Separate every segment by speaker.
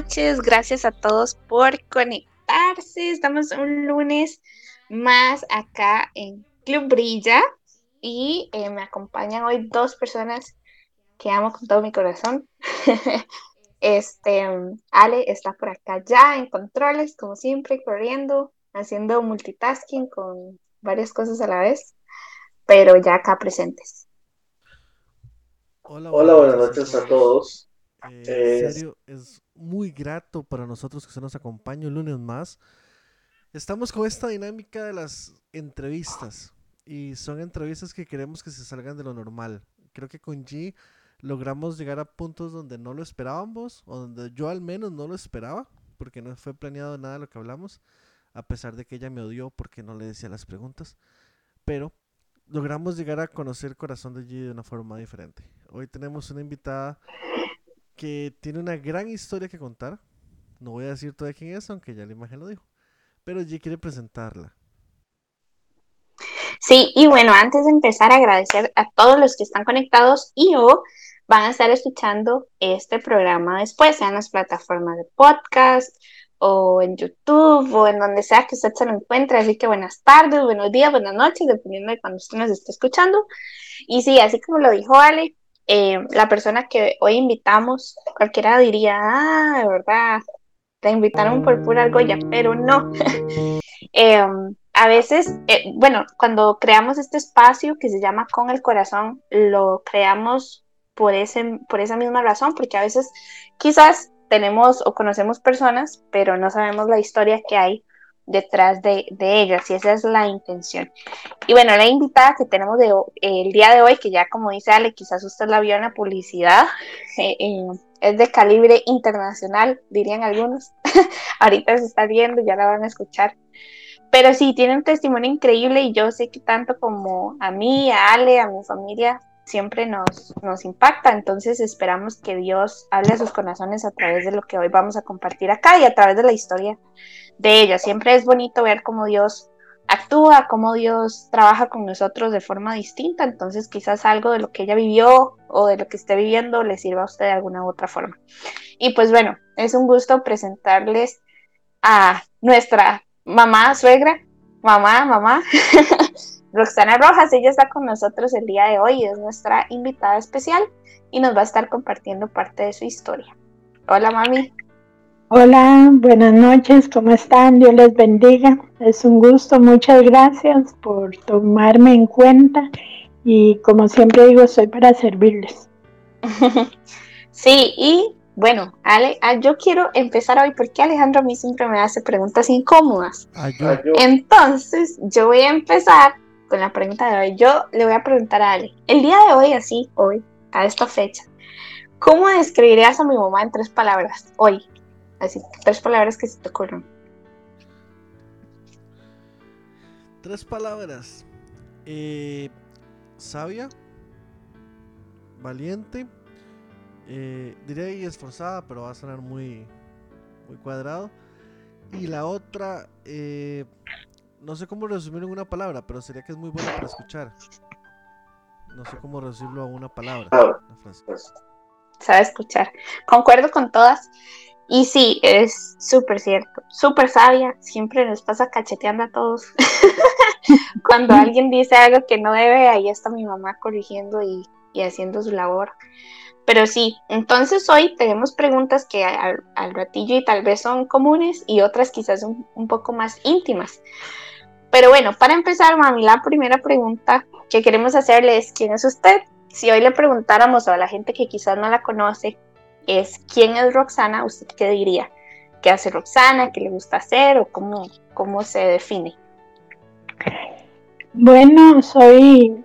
Speaker 1: Noches. Gracias a todos por conectarse. Estamos un lunes más acá en Club Brilla y eh, me acompañan hoy dos personas que amo con todo mi corazón. este, Ale está por acá ya en controles, como siempre, corriendo, haciendo multitasking con varias cosas a la vez, pero ya acá presentes.
Speaker 2: Hola, buenas, noches a todos. Eh, en serio, es muy grato para nosotros que se nos acompañe un lunes más. Estamos con esta dinámica de las entrevistas y son entrevistas que queremos que se salgan de lo normal. Creo que con G logramos llegar a puntos donde no lo esperábamos o donde yo al menos no lo esperaba porque no fue planeado nada lo que hablamos, a pesar de que ella me odió porque no le decía las preguntas. Pero logramos llegar a conocer el corazón de G de una forma diferente. Hoy tenemos una invitada que tiene una gran historia que contar. No voy a decir todavía quién es, aunque ya la imagen lo dijo. Pero G quiere presentarla.
Speaker 1: Sí, y bueno, antes de empezar, agradecer a todos los que están conectados y o van a estar escuchando este programa después, sea en las plataformas de podcast o en YouTube o en donde sea que usted se lo encuentre. Así que buenas tardes, buenos días, buenas noches, dependiendo de cuando usted nos esté escuchando. Y sí, así como lo dijo Ale, eh, la persona que hoy invitamos, cualquiera diría, ah, de verdad, te invitaron por pura argolla, pero no. Em, a veces, eh, bueno, cuando creamos este espacio que se llama Con el Corazón, lo creamos por, ese, por esa misma razón, porque a veces quizás tenemos o conocemos personas, pero no sabemos la historia que hay detrás de, ellas y esa es la intención. Y bueno, la invitada que tenemos de, el día de hoy, que ya como dice Ale, quizás usted la vio en la publicidad, eh, eh, es de calibre internacional, dirían algunos. Ahorita se está viendo, ya la van a escuchar. Pero sí, tiene un testimonio increíble y yo sé que tanto como a mí, a Ale, a mi familia, siempre nos, nos impacta. Entonces esperamos que Dios hable a sus corazones a través de lo que hoy vamos a compartir acá y a través de la historia de ella. Siempre es bonito ver cómo Dios actúa, cómo Dios trabaja con nosotros de forma distinta. Entonces quizás algo de lo que ella vivió o de lo que esté viviendo le sirva a usted de alguna u otra forma. Y pues bueno, es un gusto presentarles a nuestra mamá, suegra, mamá, mamá, Roxana Rojas, ella está con nosotros el día de hoy, es nuestra invitada especial y nos va a estar compartiendo parte de su historia. Hola mami.
Speaker 3: Hola, buenas noches, ¿cómo están? Dios les bendiga. Es un gusto, muchas gracias por tomarme en cuenta y como siempre digo, estoy para servirles.
Speaker 1: sí, y bueno, Ale, ah, yo quiero empezar hoy porque Alejandro a mí siempre me hace preguntas incómodas. Entonces, yo voy a empezar con la pregunta de hoy. Yo le voy a preguntar a Ale, el día de hoy, así, hoy, a esta fecha, ¿cómo describirías a mi mamá en tres palabras hoy? Así, tres palabras que se te ocurran.
Speaker 2: Tres palabras. Eh, sabia, valiente eh, diré y esforzada, pero va a sonar muy, muy cuadrado. Y la otra, eh, no sé cómo resumir en una palabra, pero sería que es muy bueno para escuchar. No sé cómo resumirlo a una palabra.
Speaker 1: Sabe escuchar. Concuerdo con todas. Y sí, es súper cierto, súper sabia, siempre nos pasa cacheteando a todos. Cuando alguien dice algo que no debe, ahí está mi mamá corrigiendo y, y haciendo su labor. Pero sí, entonces hoy tenemos preguntas que al, ratillo y tal vez son comunes y otras quizás un, un, poco más íntimas. Pero bueno, para empezar, mami, la primera pregunta que queremos hacerle es, ¿quién es usted? Si hoy le preguntáramos a la gente que quizás no la conoce, es ¿quién es Roxana? ¿Usted qué diría? ¿Qué hace Roxana? ¿Qué le gusta hacer? ¿O cómo, cómo se define?
Speaker 3: Bueno, soy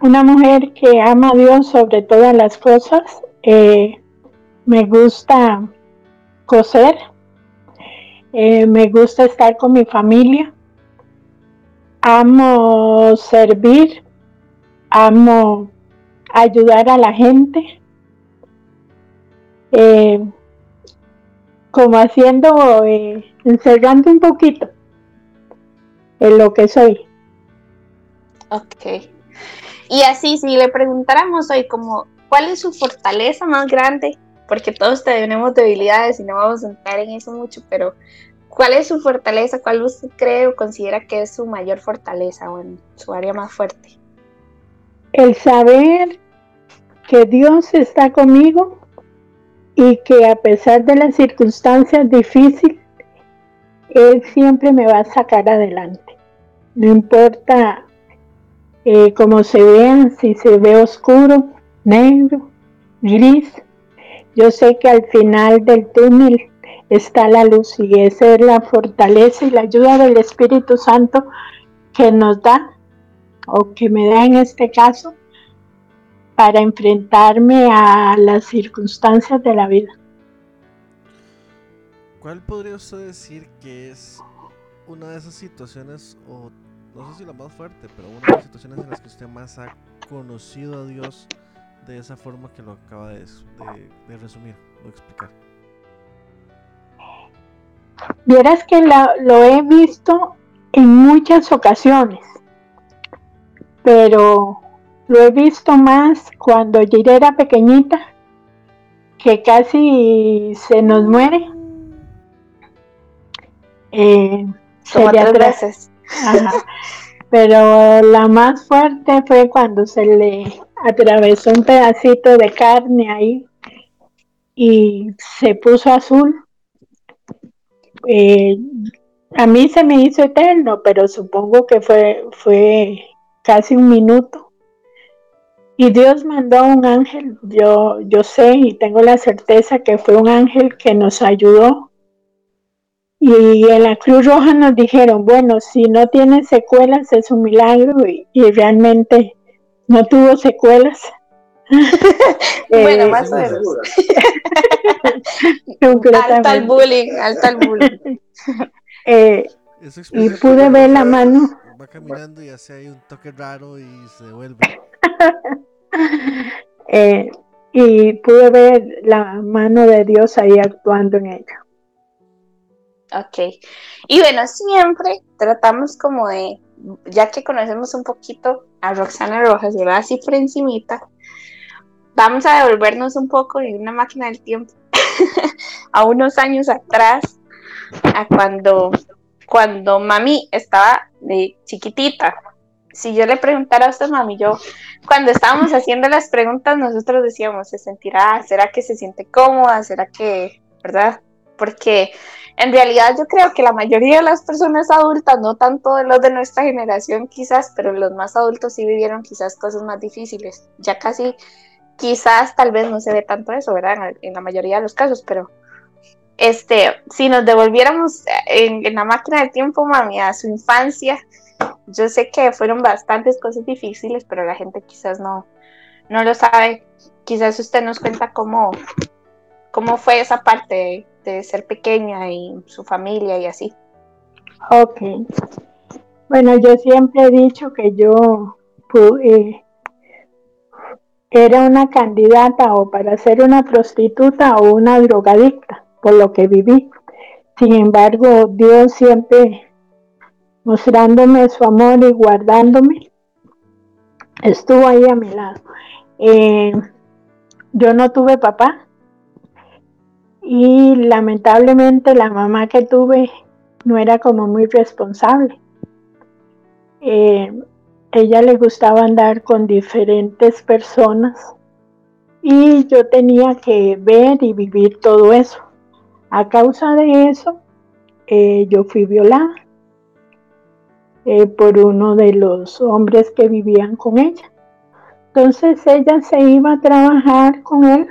Speaker 3: una mujer que ama a Dios sobre todas las cosas. Eh, me gusta coser. Eh, me gusta estar con mi familia. Amo servir. Amo ayudar a la gente. Eh, como haciendo, encerrando un poquito en lo que soy.
Speaker 1: Ok. Y así, si le preguntáramos hoy como, ¿cuál es su fortaleza más grande porque todos tenemos debilidades y no vamos a entrar en eso mucho, pero ¿cuál es su fortaleza? ¿Cuál usted cree o considera que es su mayor fortaleza o en su área más fuerte?
Speaker 3: El saber que Dios está conmigo y que a pesar de las circunstancias difíciles, Él siempre me va a sacar adelante. No importa eh, cómo se vea, si se ve oscuro, negro, gris, yo sé que al final del túnel está la luz y esa es la fortaleza y la ayuda del Espíritu Santo que nos da o que me da en este caso para enfrentarme a las circunstancias de la vida.
Speaker 2: ¿Cuál podría usted decir que es una de esas situaciones, o no sé si la más fuerte, pero una de las situaciones en las que usted más ha conocido a Dios de esa forma que lo acaba de, resumir o explicar?
Speaker 3: Vieras que lo he visto en muchas ocasiones, pero lo he visto más cuando yo era pequeñita, que casi se nos muere.
Speaker 1: Eh, tres veces.
Speaker 3: Pero la más fuerte fue cuando se le atravesó un pedacito de carne ahí y se puso azul. Eh, a mí se me hizo eterno, pero supongo que fue, fue casi un minuto. Y Dios mandó a un ángel, yo, yo sé y tengo la certeza que fue un ángel que nos ayudó. Y en la Cruz Roja nos dijeron, bueno, si no tiene secuelas es un milagro y, realmente no tuvo secuelas.
Speaker 1: bueno, eh, más o menos. alta el bullying, alta el bullying.
Speaker 3: Eh, y pude ver la mano.
Speaker 2: Va caminando y hace ahí un toque raro y se devuelve.
Speaker 3: Eh, y pude ver la mano de Dios ahí actuando en ella.
Speaker 1: Ok. Y bueno, siempre tratamos como de, ya que conocemos un poquito a Roxana Rojas, va Así por encimita, vamos a devolvernos un poco en una máquina del tiempo a unos años atrás, a cuando, cuando mami estaba de chiquitita, si yo le preguntara a usted, mami, yo, cuando estábamos haciendo las preguntas, nosotros decíamos, ¿se sentirá? ¿Será que se siente cómoda? ¿Será que, verdad? Porque en realidad yo creo que la mayoría de las personas adultas, no tanto los de nuestra generación quizás, pero los más adultos sí vivieron quizás cosas más difíciles. Ya casi, quizás tal vez no se ve tanto eso, ¿verdad? En la mayoría de los casos, pero este, si nos devolviéramos en, en la máquina del tiempo, mami, a su infancia, yo sé que fueron bastantes cosas difíciles, pero la gente quizás no, no lo sabe. Quizás usted nos cuenta cómo, cómo fue esa parte de, ser pequeña y su familia y así.
Speaker 3: Ok. Bueno, yo siempre he dicho que yo eh, era una candidata o para ser una prostituta o una drogadicta, por lo que viví. Sin embargo, Dios siempre mostrándome su amor y guardándome, estuvo ahí a mi lado. Eh, yo no tuve papá y lamentablemente la mamá que tuve no era como muy responsable. Eh, ella le gustaba andar con diferentes personas y yo tenía que ver y vivir todo eso. A causa de eso, eh, yo fui violada. Eh, por uno de los hombres que vivían con ella. Entonces ella se iba a trabajar con él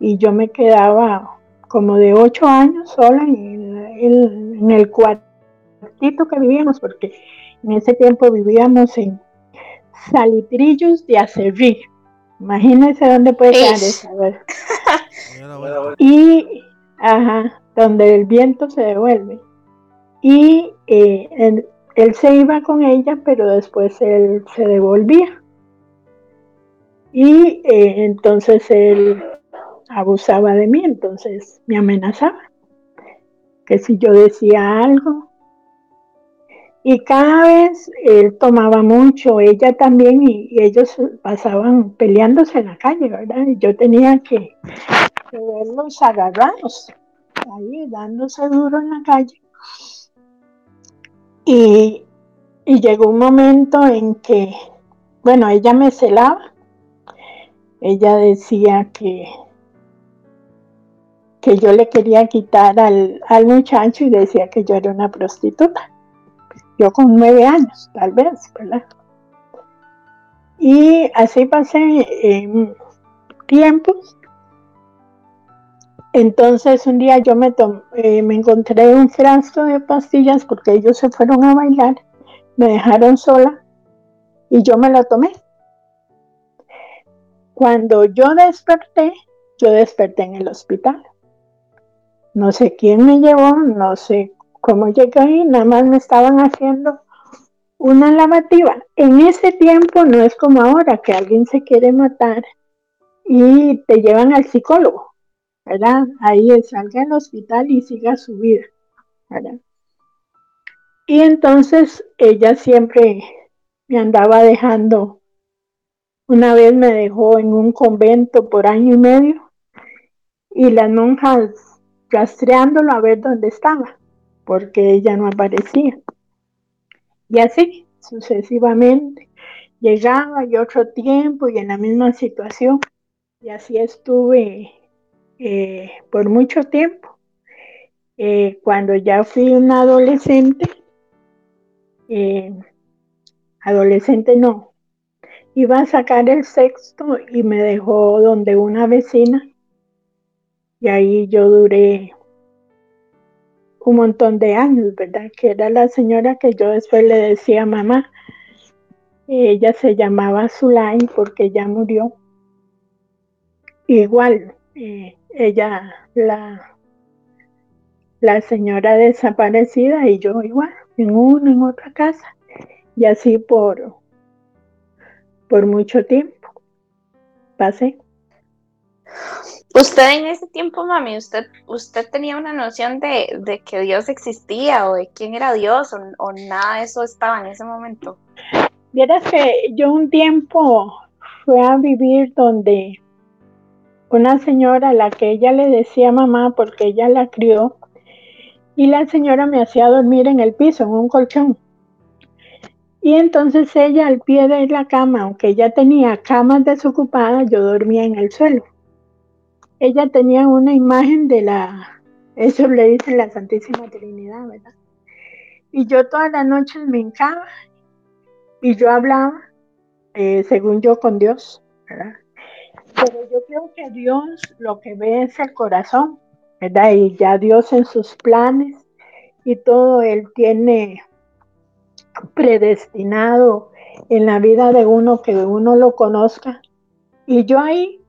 Speaker 3: y yo me quedaba como de ocho años sola en, el cuartito que vivíamos, porque en ese tiempo vivíamos en Salitrillos de Acerrí. Imagínense dónde puede quedar eso. y, ajá, donde el viento se devuelve y eh, él, se iba con ella, pero después él se devolvía. Y eh, entonces él abusaba de mí, entonces me amenazaba. Que si yo decía algo, Y cada vez él tomaba mucho, ella también, y, ellos pasaban peleándose en la calle, ¿verdad? Y yo tenía que, verlos agarrados, ahí dándose duro en la calle. Y, llegó un momento en que, bueno, ella me celaba, ella decía que que yo le quería quitar al, al muchacho y decía que yo era una prostituta. Yo con nueve años, tal vez, ¿verdad? Y así pasé eh, tiempos. Entonces un día yo me, eh, me encontré un frasco de pastillas porque ellos se fueron a bailar, me dejaron sola y yo me lo tomé. Cuando yo desperté, yo desperté en el hospital. No sé quién me llevó, no sé cómo llegué ahí, nada más me estaban haciendo una lavativa. En ese tiempo no es como ahora que alguien se quiere matar y te llevan al psicólogo, Ahí es, salga al hospital y siga su vida. Y entonces ella siempre me andaba dejando, una vez me dejó en un convento por año y medio y las monjas rastreándolo a ver dónde estaba, porque ella no aparecía. Y así, sucesivamente, llegaba y otro tiempo y en la misma situación. Y así estuve eh, por mucho tiempo. Eh, cuando ya fui una adolescente, eh, adolescente no, iba a sacar el sexto y me dejó donde una vecina y ahí yo duré un montón de años, ¿verdad? Que era la señora que yo después le decía mamá. Ella se llamaba Zulay porque ya murió. Igual, eh, ella, la, la señora desaparecida y yo igual, en una, en otra casa. Y así por, por mucho tiempo. Pasé.
Speaker 1: Usted en ese tiempo, mami, usted, usted tenía una noción de, que Dios existía o de quién era Dios o, nada de eso estaba en ese momento.
Speaker 3: Vieras que yo un tiempo fui a vivir donde una señora a la que ella le decía mamá porque ella la crió y la señora me hacía dormir en el piso, en un colchón. Y entonces ella al pie de la cama, aunque ella tenía camas desocupadas, yo dormía en el suelo ella tenía una imagen de la, eso le dice la Santísima Trinidad, ¿verdad? Y yo todas las noches me hincaba y yo hablaba, eh, según yo, con Dios, ¿verdad? Pero yo creo que Dios lo que ve es el corazón, ¿verdad? Y ya Dios en sus planes y todo, Él tiene predestinado en la vida de uno que uno lo conozca. Y yo ahí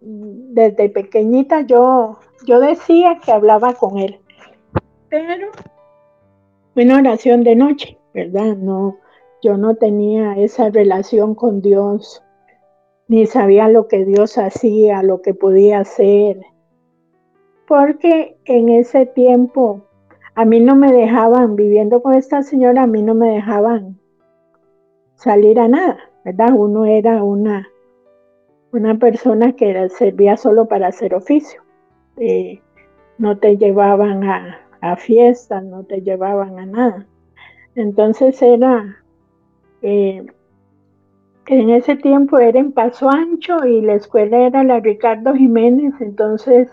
Speaker 3: desde pequeñita yo, yo decía que hablaba con él, pero una oración de noche, ¿verdad? No, yo no tenía esa relación con Dios, ni sabía lo que Dios hacía, lo que podía hacer, porque en ese tiempo a mí no me dejaban, viviendo con esta señora, a mí no me dejaban salir a nada, ¿verdad? Uno era una una persona que servía solo para hacer oficio. Eh, no te llevaban a, fiestas, no te llevaban a nada. Entonces era, eh, en ese tiempo era en Paso Ancho y la escuela era la Ricardo Jiménez, entonces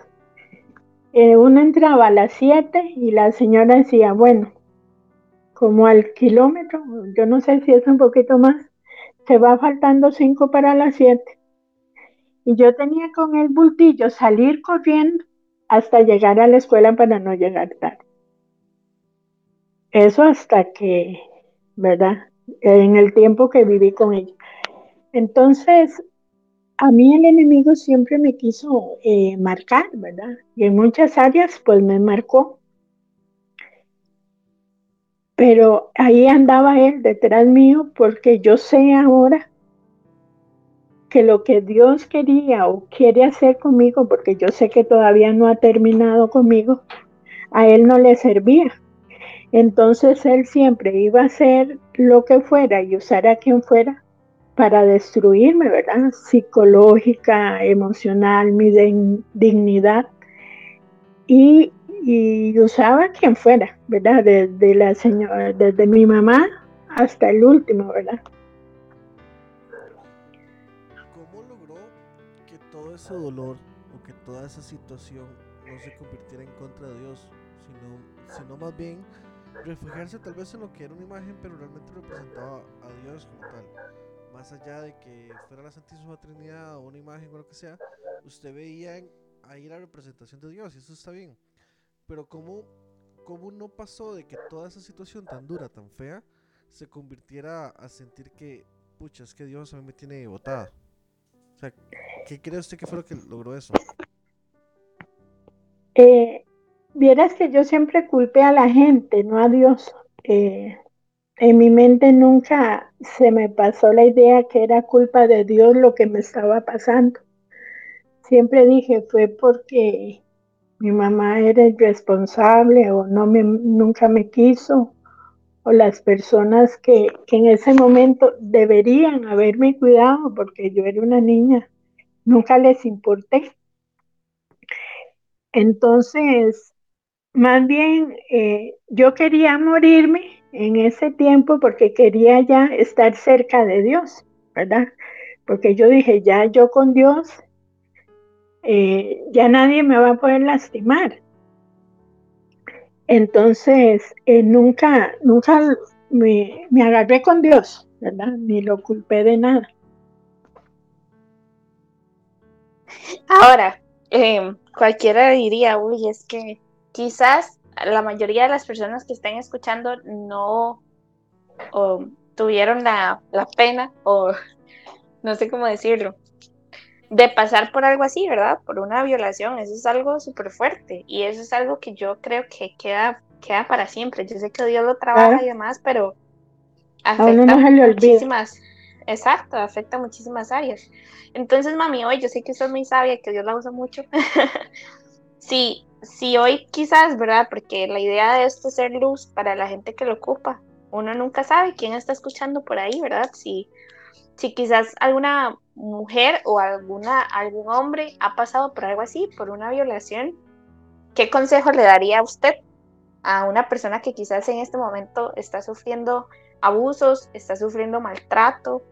Speaker 3: eh, uno entraba a las 7 y la señora decía, bueno, como al kilómetro, yo no sé si es un poquito más, se va faltando 5 para las 7 y yo tenía con el bultillo salir corriendo hasta llegar a la escuela para no llegar tarde. Eso hasta que, ¿verdad? En el tiempo que viví con ella. Entonces, a mí el enemigo siempre me quiso eh, marcar, ¿verdad? Y en muchas áreas, pues me marcó. Pero ahí andaba él detrás mío porque yo sé ahora que lo que Dios quería o quiere hacer conmigo, porque yo sé que todavía no ha terminado conmigo, a Él no le servía. Entonces él siempre iba a hacer lo que fuera y usar a quien fuera para destruirme, ¿verdad? Psicológica, emocional, mi dignidad. Y, usaba quien fuera, ¿verdad? Desde la señora, desde mi mamá hasta el último, ¿verdad?
Speaker 2: ¿Cómo logró que todo ese dolor o que toda esa situación no se convirtiera en contra de Dios, sino, sino más bien refugiarse tal vez en lo que era una imagen, pero realmente representaba a Dios como tal? Más allá de que fuera la Santísima Trinidad o una imagen o lo que sea, usted veía ahí la representación de Dios y eso está bien. Pero ¿cómo, cómo no pasó de que toda esa situación tan dura, tan fea, se convirtiera a sentir que, pucha, es que Dios a mí me tiene botada? O ¿qué cree usted que fue lo que logró eso?
Speaker 3: Eh, vieras que yo siempre culpé a la gente, no a Dios. Eh, en mi mente nunca se me pasó la idea que era culpa de Dios lo que me estaba pasando. Siempre dije fue porque mi mamá era irresponsable o no nunca me quiso o las personas que, que en ese momento deberían haberme cuidado porque yo era una niña, nunca les importé. Entonces, más bien, eh, yo quería morirme en ese tiempo porque quería ya estar cerca de Dios, ¿verdad? Porque yo dije, ya yo con Dios, eh, ya nadie me va a poder lastimar. Entonces, eh, nunca, nunca me, agarré con Dios, ¿verdad? Ni lo culpé de nada.
Speaker 1: Ahora, eh, cualquiera diría, uy, es que quizás la mayoría de las personas que están escuchando no tuvieron la, pena o no sé cómo decirlo, de pasar por algo así, ¿verdad? Por una violación, eso es algo súper fuerte y eso es algo que yo creo que queda, queda para siempre. Yo sé que Dios lo trabaja y demás, pero afecta muchísimas, exacto, afecta muchísimas áreas. Entonces, mami, hoy yo sé que sos muy sabia, que Dios la usa mucho. sí, si hoy quizás, ¿verdad? Porque la idea de esto es ser luz para la gente que lo ocupa. Uno nunca sabe quién está escuchando por ahí, ¿verdad? Si, si quizás alguna mujer o alguna, algún hombre ha pasado por algo así, por una violación, ¿qué consejo le daría a usted a una persona que quizás en este momento está sufriendo abusos, está sufriendo maltrato,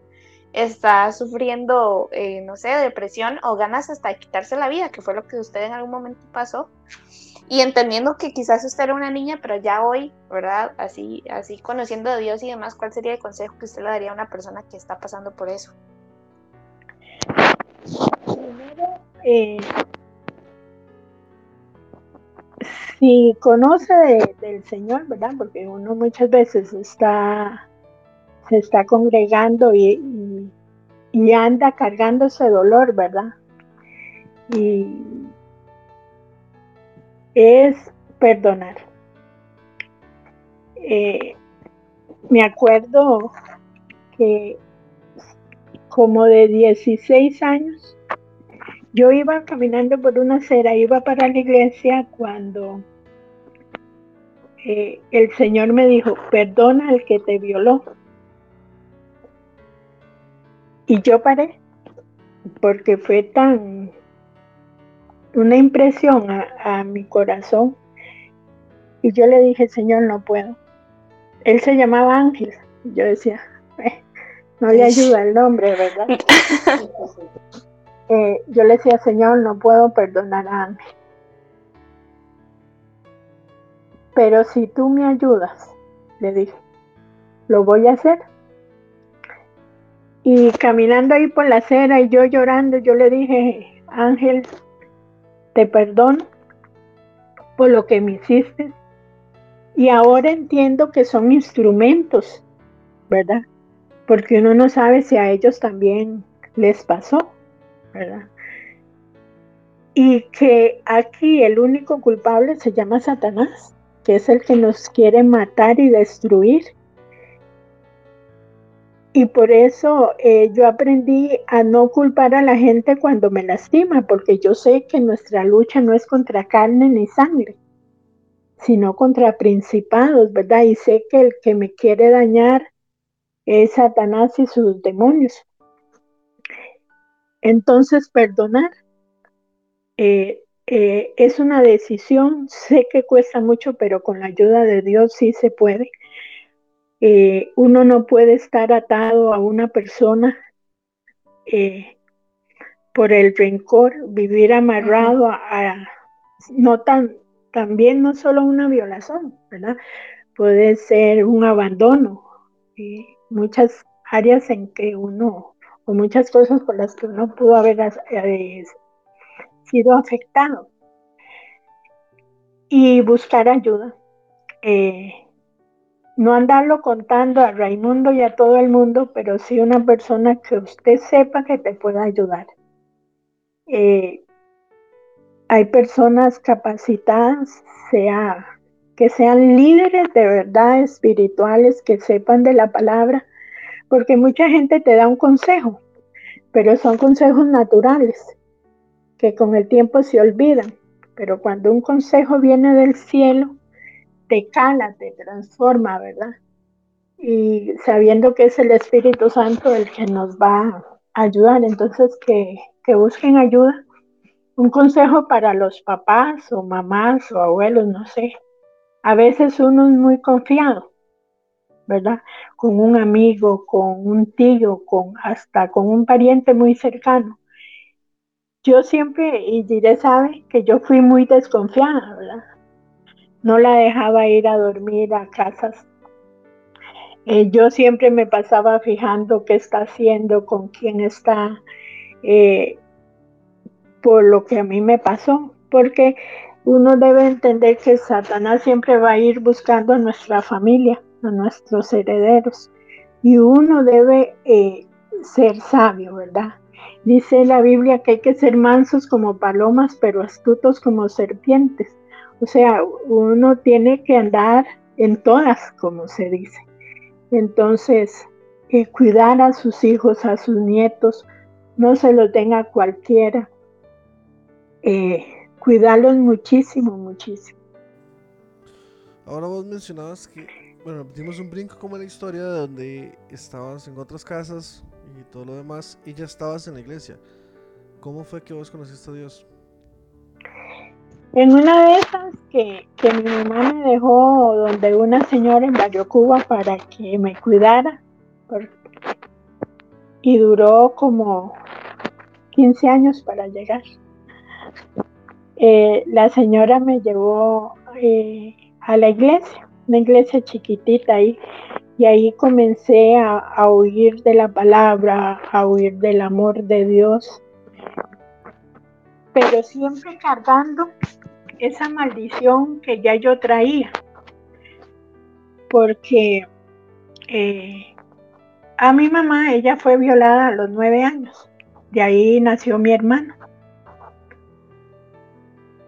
Speaker 1: está sufriendo, eh, no sé, depresión o ganas hasta de quitarse la vida, que fue lo que usted en algún momento pasó. Y entendiendo que quizás usted era una niña, pero ya hoy, ¿verdad? Así, así conociendo a Dios y demás, ¿cuál sería el consejo que usted le daría a una persona que está pasando por eso?
Speaker 3: Primero, eh, si conoce del Señor, ¿verdad? Porque uno muchas veces está se está congregando y, anda cargando ese dolor, ¿verdad? Y es perdonar. Eh, me acuerdo que como de 16 años, yo iba caminando por una acera, iba para la iglesia cuando eh, el Señor me dijo, perdona al que te violó. Y yo paré, porque fue tan una impresión a, mi corazón. Y yo le dije, Señor, no puedo. Él se llamaba Ángel. Yo decía, eh, no le ayuda el nombre, ¿verdad? Eh, yo le decía, Señor, no puedo perdonar a Ángel. Pero si tú me ayudas, le dije, lo voy a hacer. Y caminando ahí por la acera y yo llorando, yo le dije, Ángel, te perdono por lo que me hiciste. Y ahora entiendo que son instrumentos, ¿verdad? Porque uno no sabe si a ellos también les pasó, ¿verdad? Y que aquí el único culpable se llama Satanás, que es el que nos quiere matar y destruir. Y por eso eh, yo aprendí a no culpar a la gente cuando me lastima, porque yo sé que nuestra lucha no es contra carne ni sangre, sino contra principados, ¿verdad? Y sé que el que me quiere dañar es Satanás y sus demonios. Entonces, perdonar eh, eh, es una decisión, sé que cuesta mucho, pero con la ayuda de Dios sí se puede. Eh, uno no puede estar atado a una persona por el rencor, vivir amarrado a, no tan, también no solo una violación, ¿verdad? Puede ser un abandono, muchas áreas en que uno, o muchas cosas por las que uno pudo haber eh, sido afectado. Y buscar ayuda. Eh, no andarlo contando a Raimundo y a todo el mundo, pero sí una persona que usted sepa que te pueda ayudar. Eh, hay personas capacitadas, sea que sean líderes de verdad espirituales, que sepan de la palabra, porque mucha gente te da un consejo, pero son consejos naturales, que con el tiempo se olvidan. Pero cuando un consejo viene del cielo, te cala, te transforma, ¿verdad? Y sabiendo que es el Espíritu Santo el que nos va a ayudar, entonces que, que busquen ayuda. Un consejo para los papás o mamás o abuelos, no sé, a veces uno es muy confiado, ¿verdad? Con un amigo, con un tío, con hasta con un pariente muy cercano. Yo siempre, y diré, sabe, que yo fui muy desconfiada, ¿verdad? No la dejaba ir a dormir a casas. Eh, yo siempre me pasaba fijando qué está haciendo, con quién está, eh, por lo que a mí me pasó, porque uno debe entender que Satanás siempre va a ir buscando a nuestra familia, a nuestros herederos. Y uno debe eh, ser sabio, ¿verdad? Dice la Biblia que hay que ser mansos como palomas, pero astutos como serpientes. O sea, uno tiene que andar en todas, como se dice. Entonces, cuidar a sus hijos, a sus nietos, no se los den cualquiera. Eh, cuidarlos muchísimo, muchísimo.
Speaker 2: Ahora vos mencionabas que, bueno, dimos un brinco como la historia de donde estabas en otras casas y todo lo demás y ya estabas en la iglesia. ¿Cómo fue que vos conociste a Dios?
Speaker 3: En una de esas que, que mi mamá me dejó donde una señora en Barrio Cuba para que me cuidara y duró como 15 años para llegar. Eh, la señora me llevó eh, a la iglesia, una iglesia chiquitita ahí, y ahí comencé a, a oír de la palabra, a oír del amor de Dios, pero siempre cargando esa maldición que ya yo traía, porque eh, a mi mamá, ella fue violada a los nueve años, de ahí nació mi hermano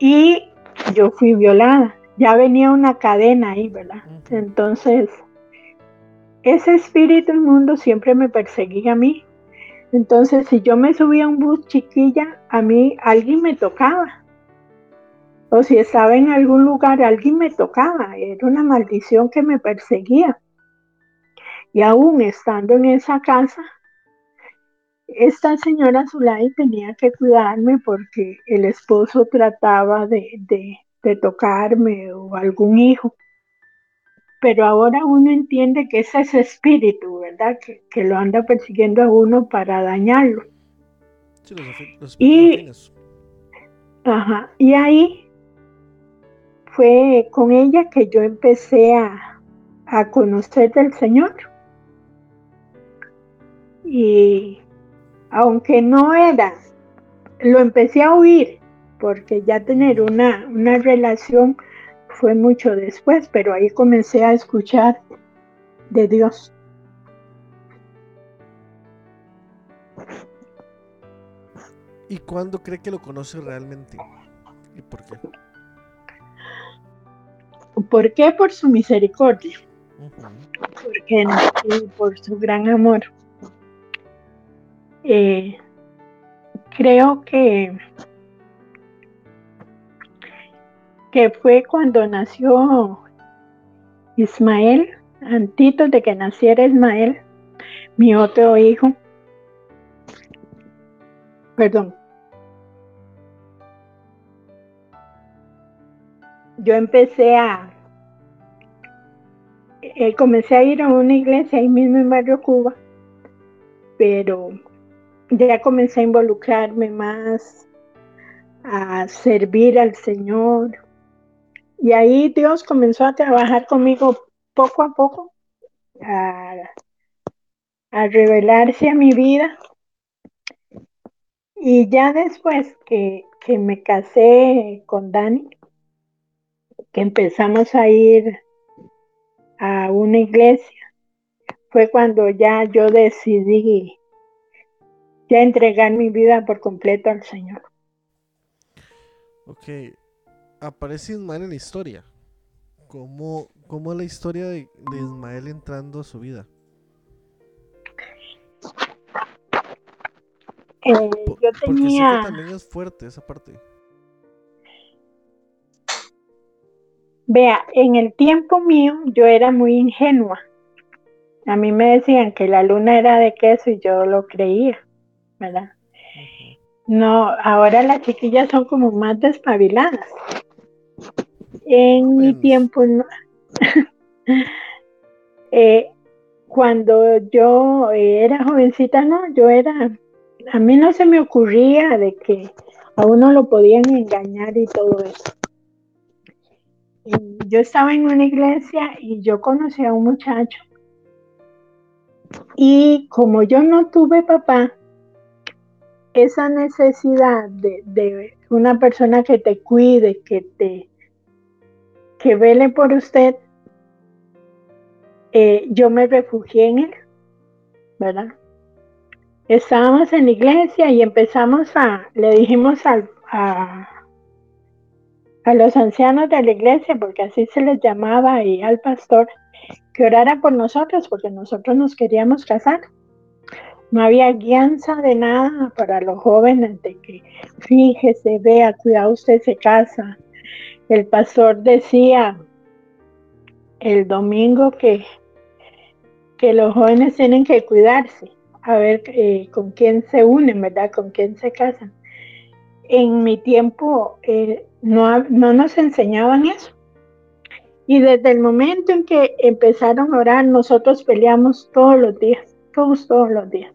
Speaker 3: y yo fui violada. Ya venía una cadena ahí, ¿verdad? Entonces, ese espíritu inmundo siempre me perseguía a mí. Entonces, si yo me subía a un bus chiquilla, a mí alguien me tocaba. O si estaba en algún lugar, alguien me tocaba. Era una maldición que me perseguía. Y aún estando en esa casa, esta señora Zulay tenía que cuidarme porque el esposo trataba de, tocarme o algún hijo. Pero ahora uno entiende que es ese espíritu, ¿verdad? Que, lo anda persiguiendo a uno para dañarlo. y, ajá, y ahí fue con ella que yo empecé a, a conocer del Señor. Y aunque no era, lo empecé a oír, porque ya tener una, una relación fue mucho después, pero ahí comencé a escuchar de Dios.
Speaker 2: ¿Y cuándo cree que lo conoce realmente? ¿Y por qué?
Speaker 3: ¿Por qué? Por su misericordia. Porque por su gran amor. Eh, creo que que fue cuando nació Ismael, antes de que naciera Ismael, mi otro hijo. Perdón. Yo empecé a, eh, comencé a ir a una iglesia ahí mismo en Barrio Cuba, pero ya comencé a involucrarme más, a servir al Señor. Y ahí Dios comenzó a trabajar conmigo poco a poco, a, revelarse a mi vida. Y ya después que, que me casé con Dani, que empezamos a ir a una iglesia, fue cuando ya yo decidí ya entregar mi vida por completo al Señor.
Speaker 2: Ok, aparece Ismael en la historia. ¿Cómo, cómo es la historia de, Ismael entrando a su vida?
Speaker 3: Eh, yo tenía...
Speaker 2: Porque también es fuerte esa parte.
Speaker 3: Vea, en el tiempo mío yo era muy ingenua. A mí me decían que la luna era de queso y yo lo creía, ¿verdad? No, ahora las chiquillas son como más despabiladas. En mi tiempo, eh, cuando yo era jovencita, no, yo era, a mí no se me ocurría de que a uno lo podían engañar y todo eso. Yo estaba en una iglesia y yo conocí a un muchacho. Y como yo no tuve papá, esa necesidad de, una persona que te cuide, que te que vele por usted, eh, yo me refugié en él, ¿verdad? Estábamos en la iglesia y empezamos a, le dijimos a, a los ancianos de la iglesia, porque así se les llamaba, y al pastor, que orara por nosotros, porque nosotros nos queríamos casar no había guianza de nada para los jóvenes de que fíjese, vea, cuidado usted se casa. El pastor decía el domingo que, que los jóvenes tienen que cuidarse, a ver eh, con quién se unen, ¿verdad? Con quién se casan. En mi tiempo eh, no, no nos enseñaban eso. Y desde el momento en que empezaron a orar, nosotros peleamos todos los días, todos, todos los días.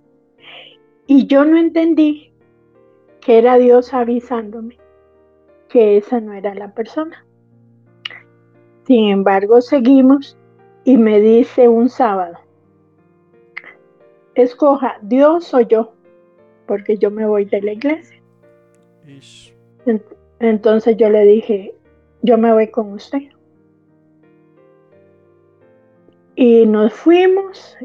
Speaker 3: Y yo no entendí que era Dios avisándome que esa no era la persona. Sin embargo, seguimos y me dice un sábado, escoja Dios o yo, porque yo me voy de la iglesia. Entonces yo le dije, yo me voy con usted. Y nos fuimos,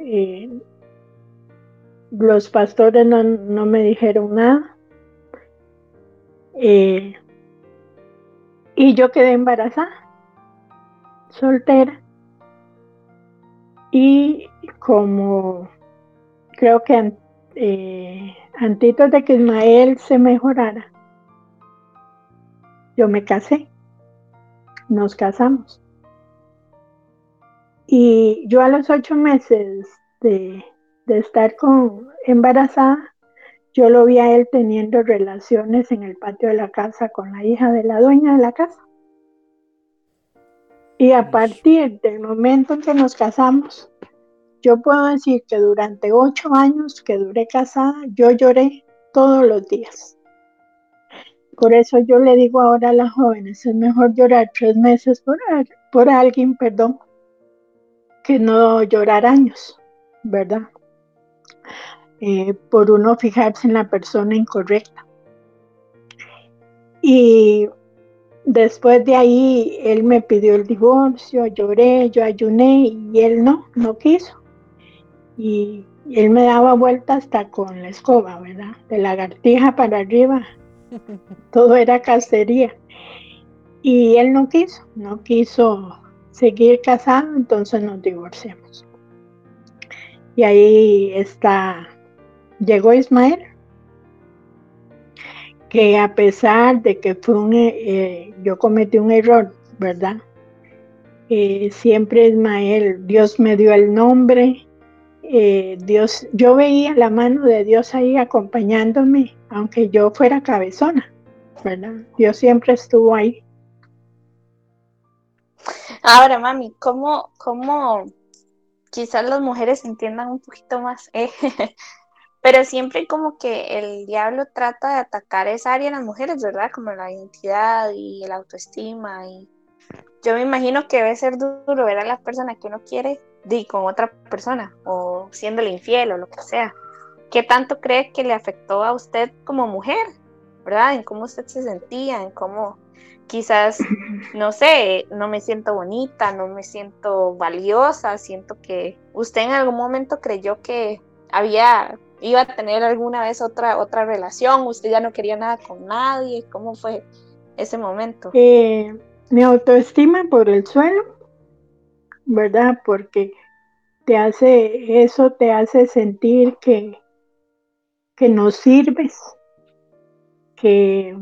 Speaker 3: los pastores no, me dijeron nada. Y yo quedé embarazada, soltera. Y como creo que eh, antes de que Ismael se mejorara, yo me casé, nos casamos. Y yo a los ocho meses de, de estar con embarazada, yo lo vi a él teniendo relaciones en el patio de la casa con la hija de la dueña de la casa. Y a partir del momento en que nos casamos, yo puedo decir que durante ocho años que duré casada, yo lloré todos los días. Por eso yo le digo ahora a las jóvenes, es mejor llorar tres meses por, por alguien, perdón, que no llorar años, ¿verdad? Eh, por uno fijarse en la persona incorrecta. Y después de ahí él me pidió el divorcio, lloré, yo ayuné y él no, no quiso. Y él me daba vuelta hasta con la escoba, ¿verdad? De lagartija para arriba. Todo era cacería. Y él no quiso, no quiso seguir casado, entonces nos divorciamos. Y ahí está llegó Ismael, que a pesar de que fue un, eh, yo cometí un error, ¿verdad? Eh, siempre Ismael, Dios me dio el nombre, eh, Dios, yo veía la mano de Dios ahí acompañándome, aunque yo fuera cabezona, ¿verdad? Dios siempre estuvo ahí.
Speaker 1: Ahora, mami, ¿cómo, cómo quizás las mujeres entiendan un poquito más? Eh? Pero siempre como que el diablo trata de atacar esa área las mujeres, ¿verdad? Como la identidad y la autoestima. Y yo me imagino que debe ser duro ver a la persona que uno quiere di con otra persona o siéndole infiel o lo que sea. ¿Qué tanto cree que le afectó a usted como mujer? ¿Verdad? En cómo usted se sentía, en cómo quizás, no sé, no me siento bonita, no me siento valiosa, siento que usted en algún momento creyó que había, iba a tener alguna vez otra, otra relación, usted ya no quería nada con nadie, ¿cómo fue ese momento?
Speaker 3: Eh, mi autoestima por el suelo, ¿verdad? Porque te hace, eso te hace sentir que, que no sirves, que,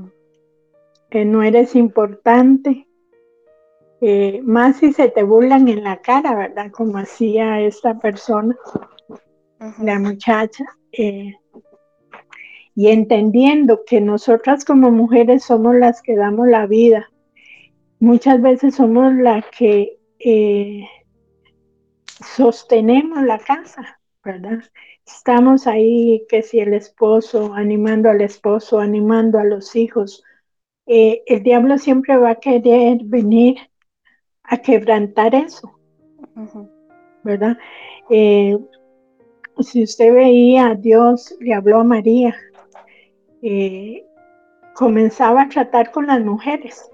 Speaker 3: que no eres importante, eh, más si se te burlan en la cara, ¿verdad? Como hacía esta persona, la muchacha. Eh, y entendiendo que nosotras como mujeres somos las que damos la vida, muchas veces somos las que eh, sostenemos la casa, ¿verdad? Estamos ahí, que si el esposo, animando al esposo, animando a los hijos, eh, el diablo siempre va a querer venir a quebrantar eso, ¿verdad? Eh, si usted veía, Dios le habló a María, eh, comenzaba a tratar con las mujeres,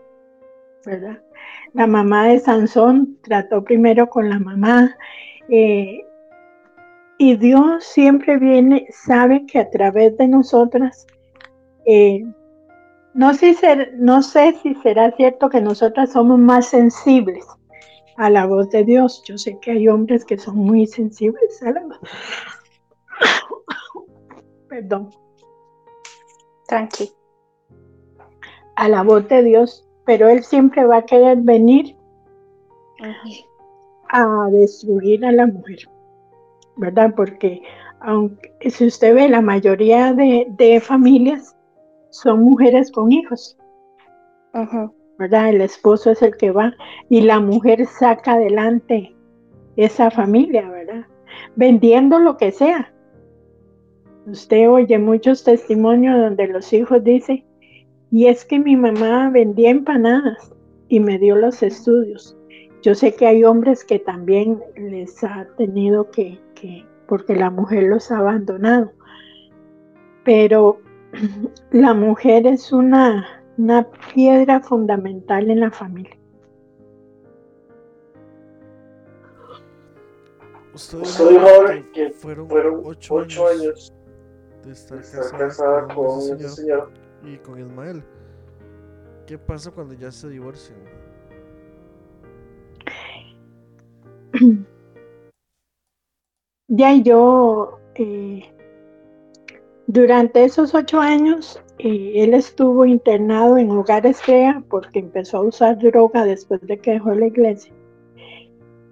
Speaker 3: ¿verdad? La mamá de Sansón trató primero con la mamá. y Dios siempre viene, sabe que a través de nosotras no, no sé si será cierto que nosotras somos más sensibles a la voz de Dios. Yo sé que hay hombres que son muy sensibles a la voz. Perdón.
Speaker 1: Tranqui.
Speaker 3: A la voz de Dios, pero Él siempre va a querer venir a destruir a la mujer, ¿verdad? Porque aunque si usted ve la mayoría de, de familias son mujeres con hijos. ¿Verdad? El esposo es el que va y la mujer saca adelante esa familia, ¿verdad? Vendiendo lo que sea. Usted oye muchos testimonios donde los hijos dicen, y es que mi mamá vendía empanadas y me dio los estudios. Yo sé que hay hombres que también les ha tenido que, que porque la mujer los ha abandonado. Pero la mujer es una, una piedra fundamental en la familia.
Speaker 2: Usted dijo que, fueron, ocho, años, de estar, casada, con, ese señor, y con Ismael. ¿Qué pasa cuando ya se divorcian?
Speaker 3: Ya yo eh, durante esos ocho años, eh, él estuvo internado en hogares CREA porque empezó a usar droga después de que dejó la iglesia.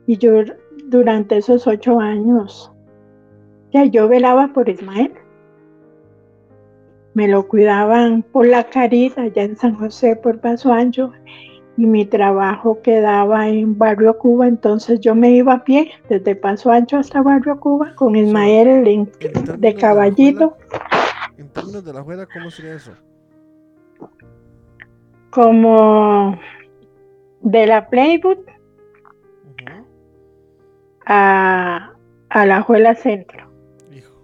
Speaker 3: Y yo durante esos ocho años, ya yo velaba por Ismael. Me lo cuidaban por la carita allá en San José, por Paso Ancho, y mi trabajo quedaba en Barrio Cuba, entonces yo me iba a pie desde Paso Ancho hasta Barrio Cuba con Ismael de caballito.
Speaker 2: en términos de la juega, ¿cómo sería eso?
Speaker 3: Como de la Playbook a, a, la Juela Centro.
Speaker 2: Hijo,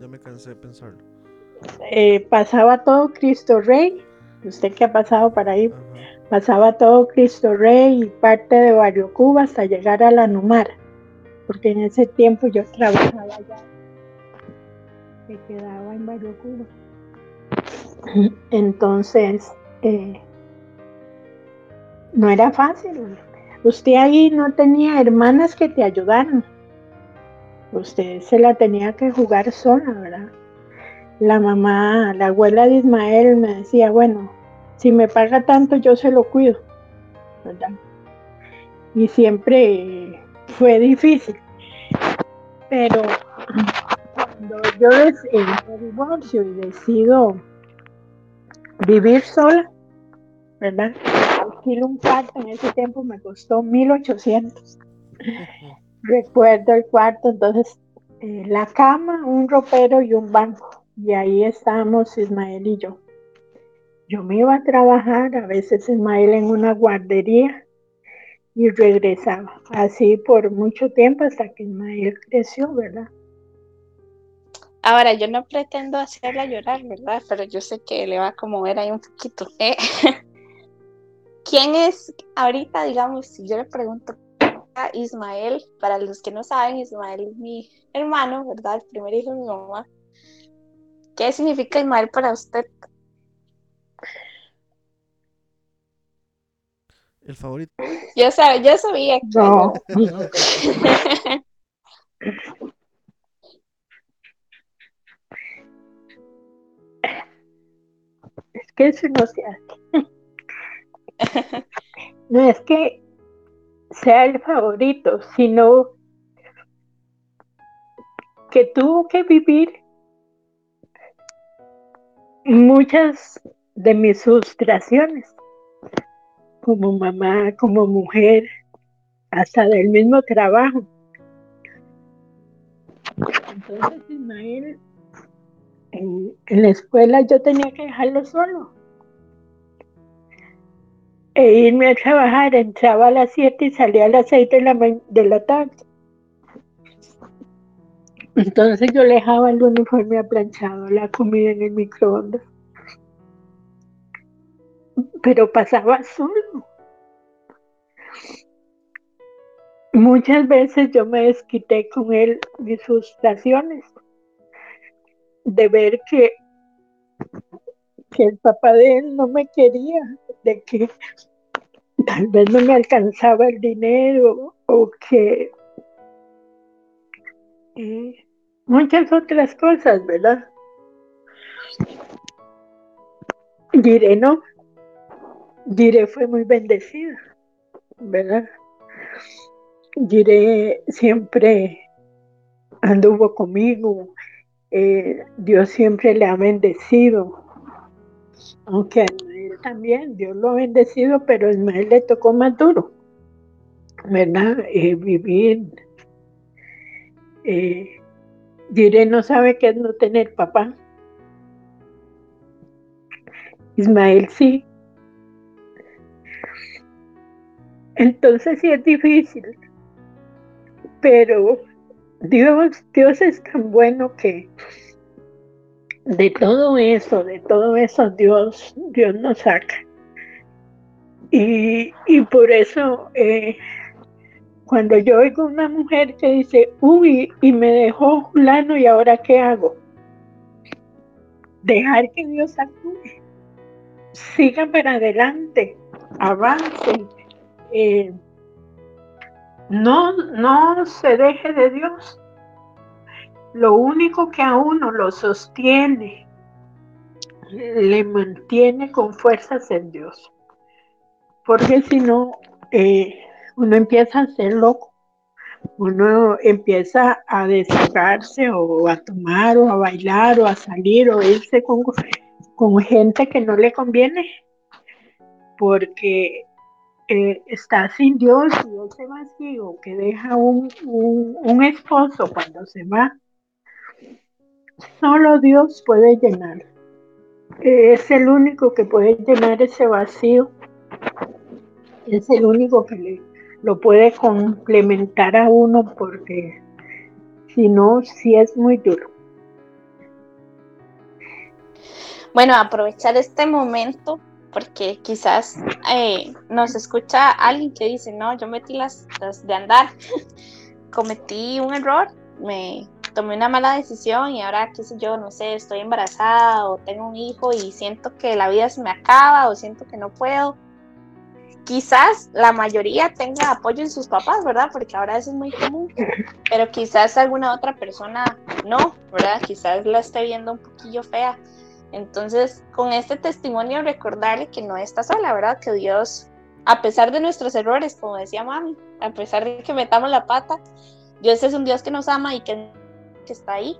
Speaker 2: ya me cansé de pensarlo.
Speaker 3: Eh, pasaba todo Cristo Rey, usted que ha pasado para ahí. Pasaba todo Cristo Rey y parte de Barrio Cuba hasta llegar a la Numar, porque en ese tiempo yo trabajaba allá, que quedaba en Barrio Cuba. Entonces, eh, no era fácil. Usted ahí no tenía hermanas que te ayudaran. Usted se la tenía que jugar sola, ¿verdad? La mamá, la abuela de Ismael me decía, bueno, si me paga tanto yo se lo cuido, ¿verdad? Y siempre fue difícil. Pero cuando yo eh, me divorcio y decido vivir sola, ¿verdad? Alquilo un cuarto, en ese tiempo me costó 1800. Recuerdo el cuarto, entonces eh, la cama, un ropero y un banco. Y ahí estábamos Ismael y yo. Yo me iba a trabajar, a veces Ismael en una guardería y regresaba. Así por mucho tiempo hasta que Ismael creció, ¿verdad?
Speaker 1: Ahora, yo no pretendo hacerla llorar, ¿verdad? Pero yo sé que le va a conmover ahí un poquito. ¿eh? ¿Quién es ahorita, digamos, si yo le pregunto a Ismael, para los que no saben, Ismael es mi hermano, ¿verdad? El primer hijo de mi mamá. ¿Qué significa Ismael para usted?
Speaker 2: El favorito.
Speaker 1: Yo, sabía, yo sabía que...
Speaker 3: No. es que eso no se hace. No es que sea el favorito, sino que tuvo que vivir muchas de mis frustraciones como mamá, como mujer, hasta del mismo trabajo. Entonces Ismael, en, la escuela yo tenía que dejarlo solo. E irme a trabajar, entraba a las 7 y salía a las 6 de la, de la tarde. Entonces yo dejaba el uniforme aplanchado, la comida en el microondas. Pero pasaba solo. Muchas veces yo me desquité con él mis frustraciones de ver que, que el papá de él no me quería, de que tal vez no me alcanzaba el dinero o que muchas otras cosas, ¿verdad? Diré, no, diré fue muy bendecida, ¿verdad? Diré siempre anduvo conmigo, eh, Dios siempre le ha bendecido, aunque a él también, Dios lo ha bendecido, pero a Ismael le tocó más duro, ¿verdad? Eh, vivir eh, diré, no sabe qué es no tener papá. Ismael sí. Entonces sí es difícil, pero Dios, es tan bueno que de todo eso, de todo eso Dios, Dios nos saca. Y, por eso eh, cuando yo oigo una mujer que dice, uy, y me dejó fulano y ahora qué hago, dejar que Dios actúe, siga para adelante, avance, eh, no, no se deje de Dios. Lo único que a uno lo sostiene, le mantiene con fuerzas en Dios. Porque si no, eh, uno empieza a ser loco, uno empieza a desahogarse o a tomar o a bailar o a salir o irse con, con gente que no le conviene, porque eh, está sin Dios y ese vacío que deja un, un esposo cuando se va, solo Dios puede llenar. Es el único que puede llenar ese vacío. Es el único que le, lo puede complementar a uno porque si no, sí es muy duro.
Speaker 1: Bueno, aprovechar este momento porque quizás eh, nos escucha alguien que dice, no, yo metí las, las de andar, cometí un error, me tomé una mala decisión y ahora, qué sé yo, no sé, estoy embarazada o tengo un hijo y siento que la vida se me acaba o siento que no puedo quizás la mayoría tenga apoyo en sus papás, ¿verdad? Porque ahora eso es muy común, pero quizás alguna otra persona no, ¿verdad? Quizás la esté viendo un poquillo fea. Entonces, con este testimonio, recordarle que no está sola, ¿verdad? Que Dios, a pesar de nuestros errores, como decía mami, a pesar de que metamos la pata, Dios es un Dios que nos ama y que, está ahí.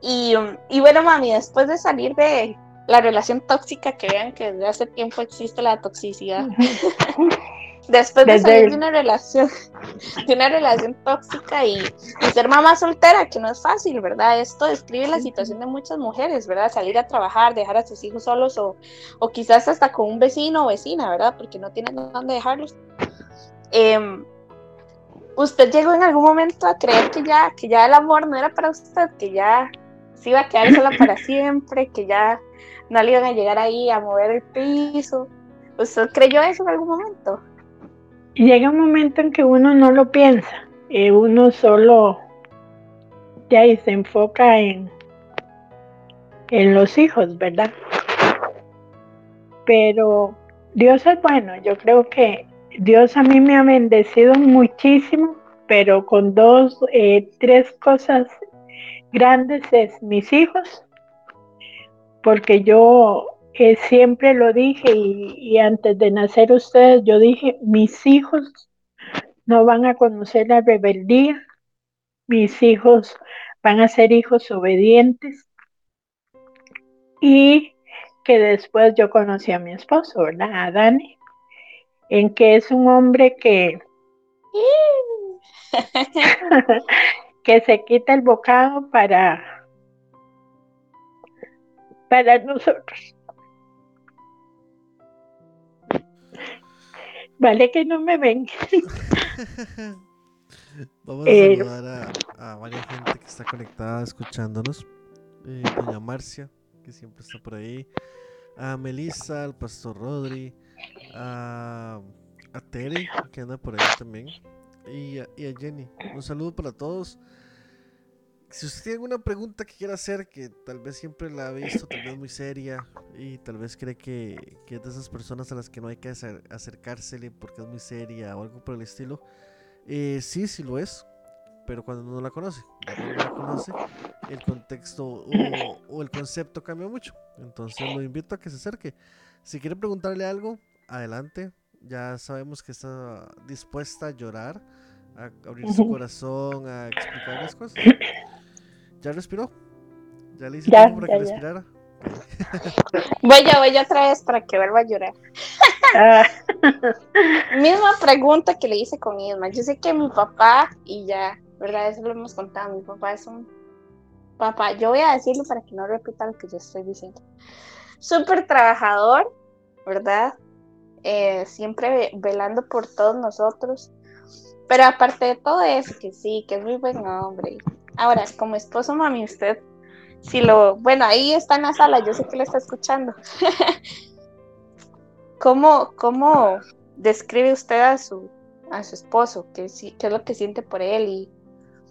Speaker 1: Y, y bueno, mami, después de salir de, la relación tóxica, que vean que desde hace tiempo existe la toxicidad. Después de salir de una relación, de una relación tóxica y, ser mamá soltera, que no es fácil, ¿verdad? Esto describe la situación de muchas mujeres, ¿verdad? Salir a trabajar, dejar a sus hijos solos o, o quizás hasta con un vecino o vecina, ¿verdad? Porque no tienen dónde dejarlos. Em, ¿Usted llegó en algún momento a creer que ya, que ya el amor no era para usted, que ya se iba a quedar sola para siempre, que ya no le iban a llegar ahí a mover el piso. ¿Usted creyó eso en algún momento?
Speaker 3: Llega un momento en que uno no lo piensa, eh, uno solo ya se enfoca en, en los hijos, ¿verdad? Pero Dios es bueno, yo creo que Dios a mí me ha bendecido muchísimo, pero con dos, eh, tres cosas grandes es mis hijos porque yo eh, siempre lo dije y, antes de nacer ustedes, yo dije, mis hijos no van a conocer la rebeldía, mis hijos van a ser hijos obedientes y que después yo conocí a mi esposo, ¿verdad? A Dani, en que es un hombre que, que se quita el bocado para para nosotros. Vale que no me ven.
Speaker 2: Vamos a eh, saludar a, varias gente que está conectada escuchándonos. Eh, doña Marcia, que siempre está por ahí. A Melissa, al Pastor Rodri. A, a Tere, que anda por ahí también. Y y a Jenny. Un saludo para todos. Si usted tiene alguna pregunta que quiera hacer, que tal vez siempre la ha visto, tal vez muy seria, y tal vez cree que, es de esas personas a las que no hay que acercársele porque es muy seria o algo por el estilo, eh, sí, sí lo es, pero cuando no la conoce, cuando no la conoce, el contexto o, el concepto cambia mucho. Entonces lo invito a que se acerque. Si quiere preguntarle algo, adelante. Ya sabemos que está dispuesta a llorar, a abrir su corazón, a explicar las cosas. ¿Ya respiró? ¿Ya le hice tiempo para que respirara?
Speaker 1: voy ya, voy otra vez para que vuelva a llorar. Ah. Misma pregunta que le hice con Isma. Yo sé que mi papá, y ya, ¿verdad? Eso lo hemos contado. Mi papá es un papá. Yo voy a decirlo para que no repita lo que yo estoy diciendo. Súper trabajador, ¿verdad? Eh, siempre velando por todos nosotros. Pero aparte de todo eso, que sí, que es muy buen hombre, Ahora, como esposo, mami, usted, si lo, bueno, ahí está en la sala, yo sé que lo está escuchando. ¿Cómo, ¿Cómo describe usted a su, a su esposo? ¿Qué, ¿Qué es lo que siente por él? Y,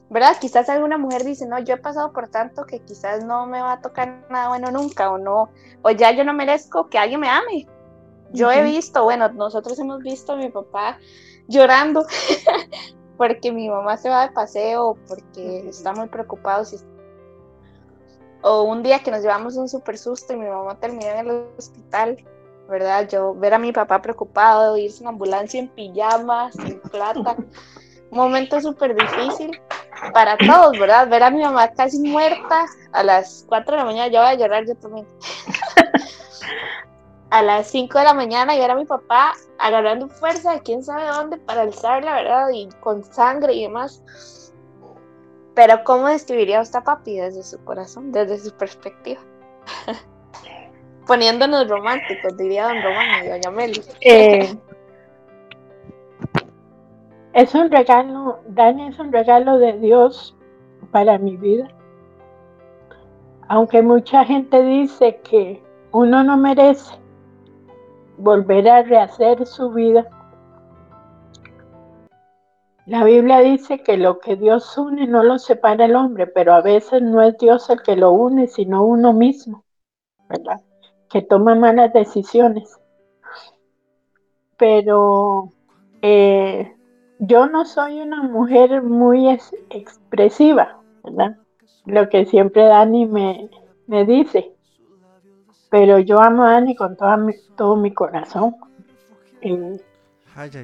Speaker 1: ¿verdad? Quizás alguna mujer dice, no, yo he pasado por tanto que quizás no me va a tocar nada bueno nunca, o no, o ya yo no merezco que alguien me ame. Yo he visto, bueno, nosotros hemos visto a mi papá llorando porque mi mamá se va de paseo, porque está muy preocupado. O un día que nos llevamos un super susto y mi mamá terminó en el hospital, ¿verdad? Yo ver a mi papá preocupado, irse en ambulancia en pijama, sin plata. Un momento súper difícil para todos, ¿verdad? Ver a mi mamá casi muerta a las 4 de la mañana, yo voy a llorar yo también. a las 5 de la mañana y era mi papá agarrando fuerza de quién sabe dónde para alzarla, ¿verdad? Y con sangre y demás. Pero ¿cómo describiría usted a papi desde su corazón, desde su perspectiva? Poniéndonos románticos, diría don Román y doña Meli.
Speaker 3: Eh, es un regalo, Dani es un regalo de Dios para mi vida. Aunque mucha gente dice que uno no merece volver a rehacer su vida. La Biblia dice que lo que Dios une no lo separa el hombre, pero a veces no es Dios el que lo une, sino uno mismo, ¿verdad? Que toma malas decisiones. pero eh, yo no soy una mujer muy expresiva, ¿verdad? Lo que siempre Dani me, me dice. Pero yo amo a Dani con todo mi corazón.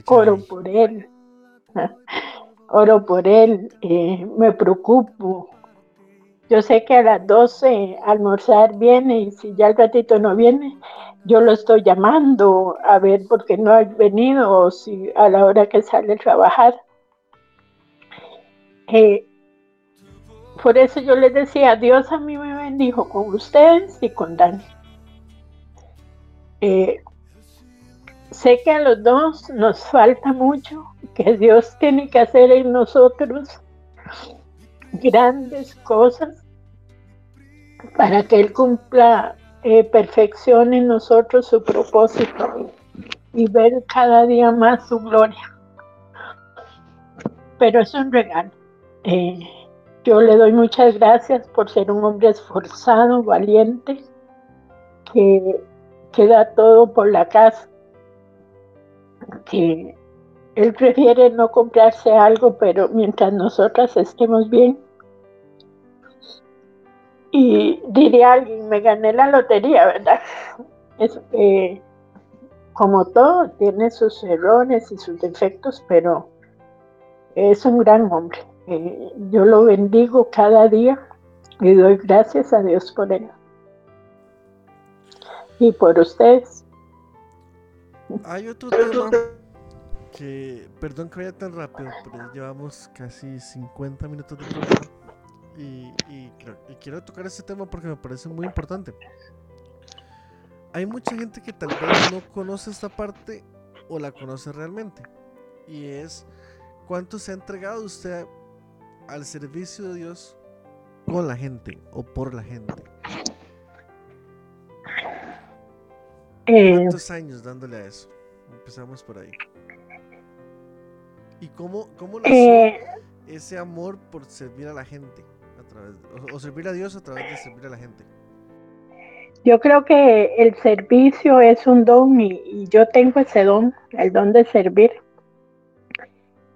Speaker 3: oro por él. Oro por él. Eh, me preocupo. Yo sé que a las 12 almorzar viene y si ya el ratito no viene, yo lo estoy llamando a ver por qué no ha venido o si a la hora que sale a trabajar. Eh, por eso yo les decía, Dios a mí me bendijo con ustedes y con Dani. Eh, sé que a los dos nos falta mucho, que Dios tiene que hacer en nosotros grandes cosas para que Él cumpla eh, perfección en nosotros su propósito y ver cada día más su gloria. Pero es un regalo. Eh, yo le doy muchas gracias por ser un hombre esforzado, valiente, que, que da todo por la casa, que él prefiere no comprarse algo, pero mientras nosotras estemos bien, y diría alguien, me gané la lotería, ¿verdad? Es, como todo, tiene sus errores y sus defectos, pero es un gran hombre. Eh, yo lo bendigo cada día y doy gracias a Dios por él. Y por ustedes.
Speaker 2: Hay otro tema que, perdón que vaya tan rápido, pero llevamos casi 50 minutos de programa y, quiero tocar este tema porque me parece muy importante. Hay mucha gente que tal vez no conoce esta parte o la conoce realmente. Y es cuánto se ha entregado usted al servicio de Dios con la gente o por la gente. Eh, ¿Cuántos años dándole a eso? Empezamos por ahí. ¿Y cómo, cómo nació eh, ese amor por servir a la gente? o, servir a Dios a través de servir a la gente?
Speaker 3: Yo creo que el servicio es un don y, yo tengo ese don, el don de servir.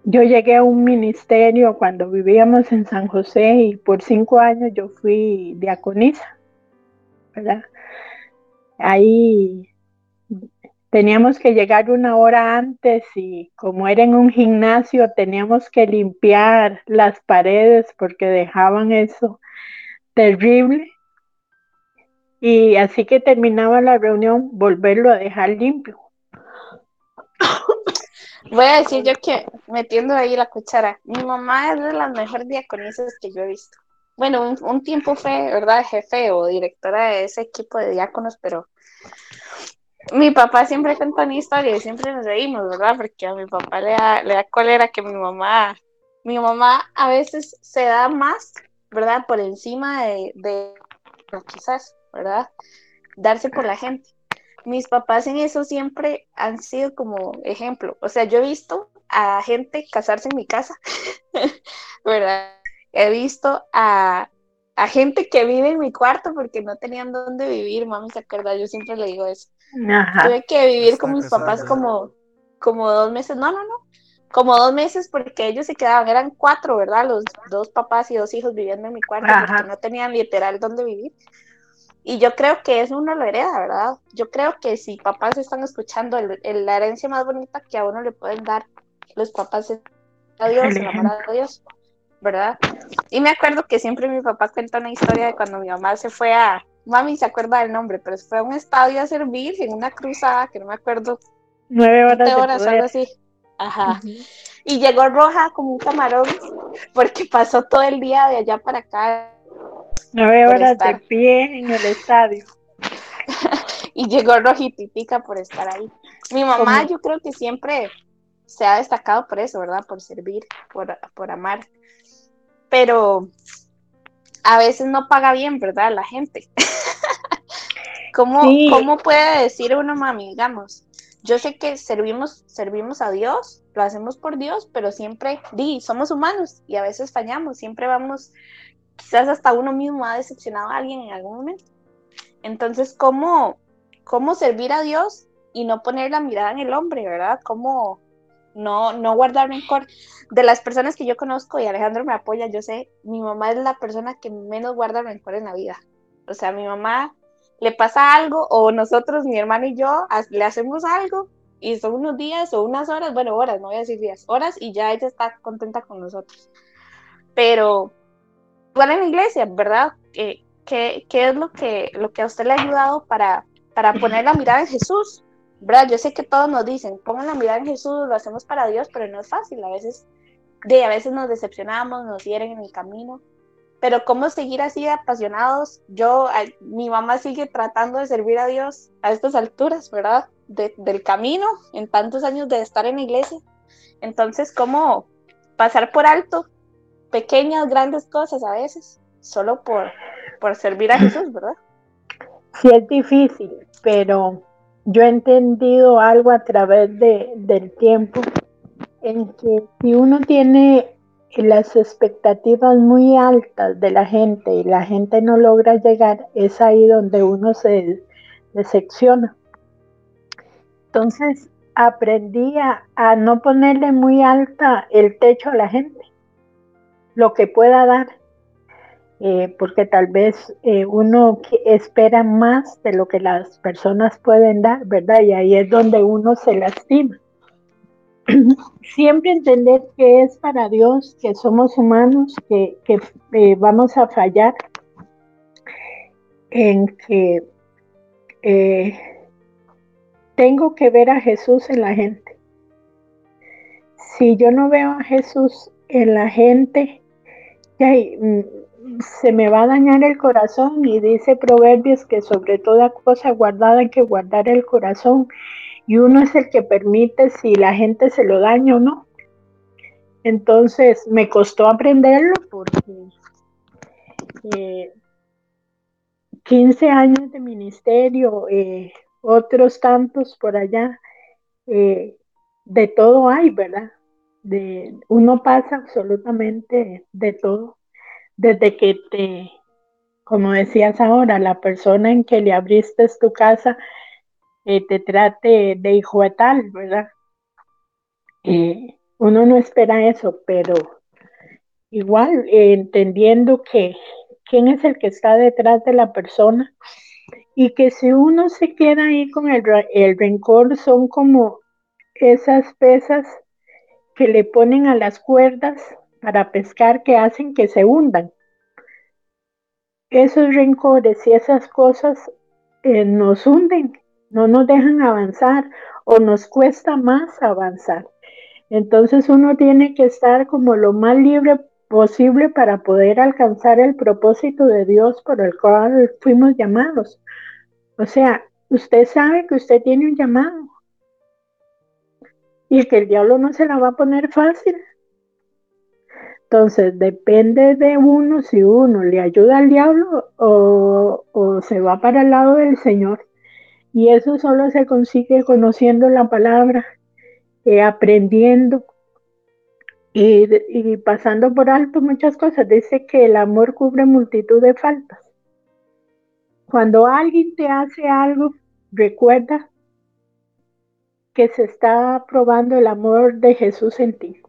Speaker 3: Yo llegué a un ministerio cuando vivíamos en San José y por cinco años yo fui diaconisa, ¿verdad? Ahí teníamos que llegar una hora antes y como era en un gimnasio teníamos que limpiar las paredes porque dejaban eso terrible. Y así que terminaba la reunión, volverlo a dejar limpio.
Speaker 1: Voy a decir yo que metiendo ahí la cuchara, mi mamá es de las mejores diaconisas que yo he visto. Bueno, un, un tiempo fue, ¿verdad?, jefe o directora de ese equipo de diáconos, pero mi papá siempre cuenta una historia y siempre nos reímos, ¿verdad? Porque a mi papá le da, le da cólera que mi mamá, mi mamá a veces se da más, ¿verdad? Por encima de, de quizás, ¿verdad? Darse por la gente. Mis papás en eso siempre han sido como ejemplo. O sea, yo he visto a gente casarse en mi casa, ¿verdad? He visto a, a gente que vive en mi cuarto porque no tenían dónde vivir, mami, ¿se acuerda? Yo siempre le digo eso. Tuve que vivir con mis papás como, como dos meses, no, no, no, como dos meses porque ellos se quedaban, eran cuatro, ¿verdad? Los dos papás y dos hijos viviendo en mi cuarto porque no tenían literal dónde vivir. Y yo creo que eso uno lo hereda, ¿verdad? Yo creo que si papás están escuchando, el, la herencia más bonita que a uno le pueden dar los papás es a Dios, el amor a Dios. ¿verdad? Y me acuerdo que siempre mi papá cuenta una historia de cuando mi mamá se fue a, mami se acuerda del nombre, pero fue a un estadio a servir en una cruzada, que no me acuerdo.
Speaker 3: Nueve horas.
Speaker 1: horas, algo así. Ajá. Y llegó roja como un camarón, porque pasó todo el día de allá para acá.
Speaker 3: Nueve horas de pie en el estadio.
Speaker 1: y llegó rojititica por estar ahí. Mi mamá, yo creo que siempre se ha destacado por eso, ¿verdad? Por servir, por, por amar pero a veces no paga bien, ¿verdad? La gente. ¿Cómo, ¿Cómo puede decir uno, mami, digamos? Yo sé que servimos, servimos a Dios, lo hacemos por Dios, pero siempre, di, somos humanos y a veces fallamos, siempre vamos, quizás hasta uno mismo ha decepcionado a alguien en algún momento. Entonces, ¿cómo, cómo servir a Dios y no poner la mirada en el hombre, ¿verdad? Cómo no, no guardar rencor. De las personas que yo conozco, y Alejandro me apoya, yo sé, mi mamá es la persona que menos guarda rencor en la vida. O sea, mi mamá le pasa algo, o nosotros, mi hermano y yo, le hacemos algo, y son unos días o unas horas, bueno, horas, no voy a decir días, horas, y ya ella está contenta con nosotros. Pero, igual en la iglesia, ¿verdad? ¿Qué, qué es lo que, lo que a usted le ha ayudado para, para poner la mirada en Jesús? ¿Verdad? Yo sé que todos nos dicen, pongan la mirada en Jesús, lo hacemos para Dios, pero no es fácil. A veces, de, a veces nos decepcionamos, nos hieren en el camino. Pero cómo seguir así apasionados, yo, mi mamá sigue tratando de servir a Dios a estas alturas, ¿verdad? del camino, en tantos años de estar en la iglesia. Entonces, ¿cómo pasar por alto pequeñas, grandes cosas a veces, solo por, por servir a Jesús, ¿verdad?
Speaker 3: Sí, es difícil, pero yo he entendido algo a través de, del tiempo en que si uno tiene las expectativas muy altas de la gente y la gente no logra llegar, es ahí donde uno se decepciona. Entonces aprendí a, a no ponerle muy alta el techo a la gente, lo que pueda dar eh, porque tal vez eh, uno espera más de lo que las personas pueden dar, ¿verdad? Y ahí es donde uno se lastima. Siempre entender que es para Dios, que somos humanos, que, eh, vamos a fallar, en que tengo que ver a Jesús en la gente. Si yo no veo a Jesús en la gente, ya, se me va a dañar el corazón y dice Proverbios que sobre toda cosa guardada hay que guardar el corazón y uno es el que permite si la gente se lo daña o no. Entonces me costó aprenderlo porque 15 eh, años de ministerio, eh, otros tantos por allá, eh, de todo hay, ¿verdad? De, uno pasa absolutamente de todo desde que te, como decías ahora, la persona en que le abriste tu casa eh, te trate de hijo de tal, ¿verdad? Eh, uno no espera eso, pero igual eh, entendiendo que quién es el que está detrás de la persona y que si uno se queda ahí con el, el rencor son como esas pesas que le ponen a las cuerdas para pescar que hacen que se hundan. Esos rencores y esas cosas eh, nos hunden, no nos dejan avanzar o nos cuesta más avanzar. Entonces uno tiene que estar como lo más libre posible para poder alcanzar el propósito de Dios por el cual fuimos llamados. O sea, usted sabe que usted tiene un llamado y que el diablo no se la va a poner fácil. Entonces, depende de uno si uno le ayuda al diablo o, se va para el lado del Señor. Y eso solo se consigue conociendo la palabra, eh, aprendiendo y, y, pasando por alto muchas cosas. Dice que el amor cubre multitud de faltas. Cuando alguien te hace algo, recuerda que se está probando el amor de Jesús en ti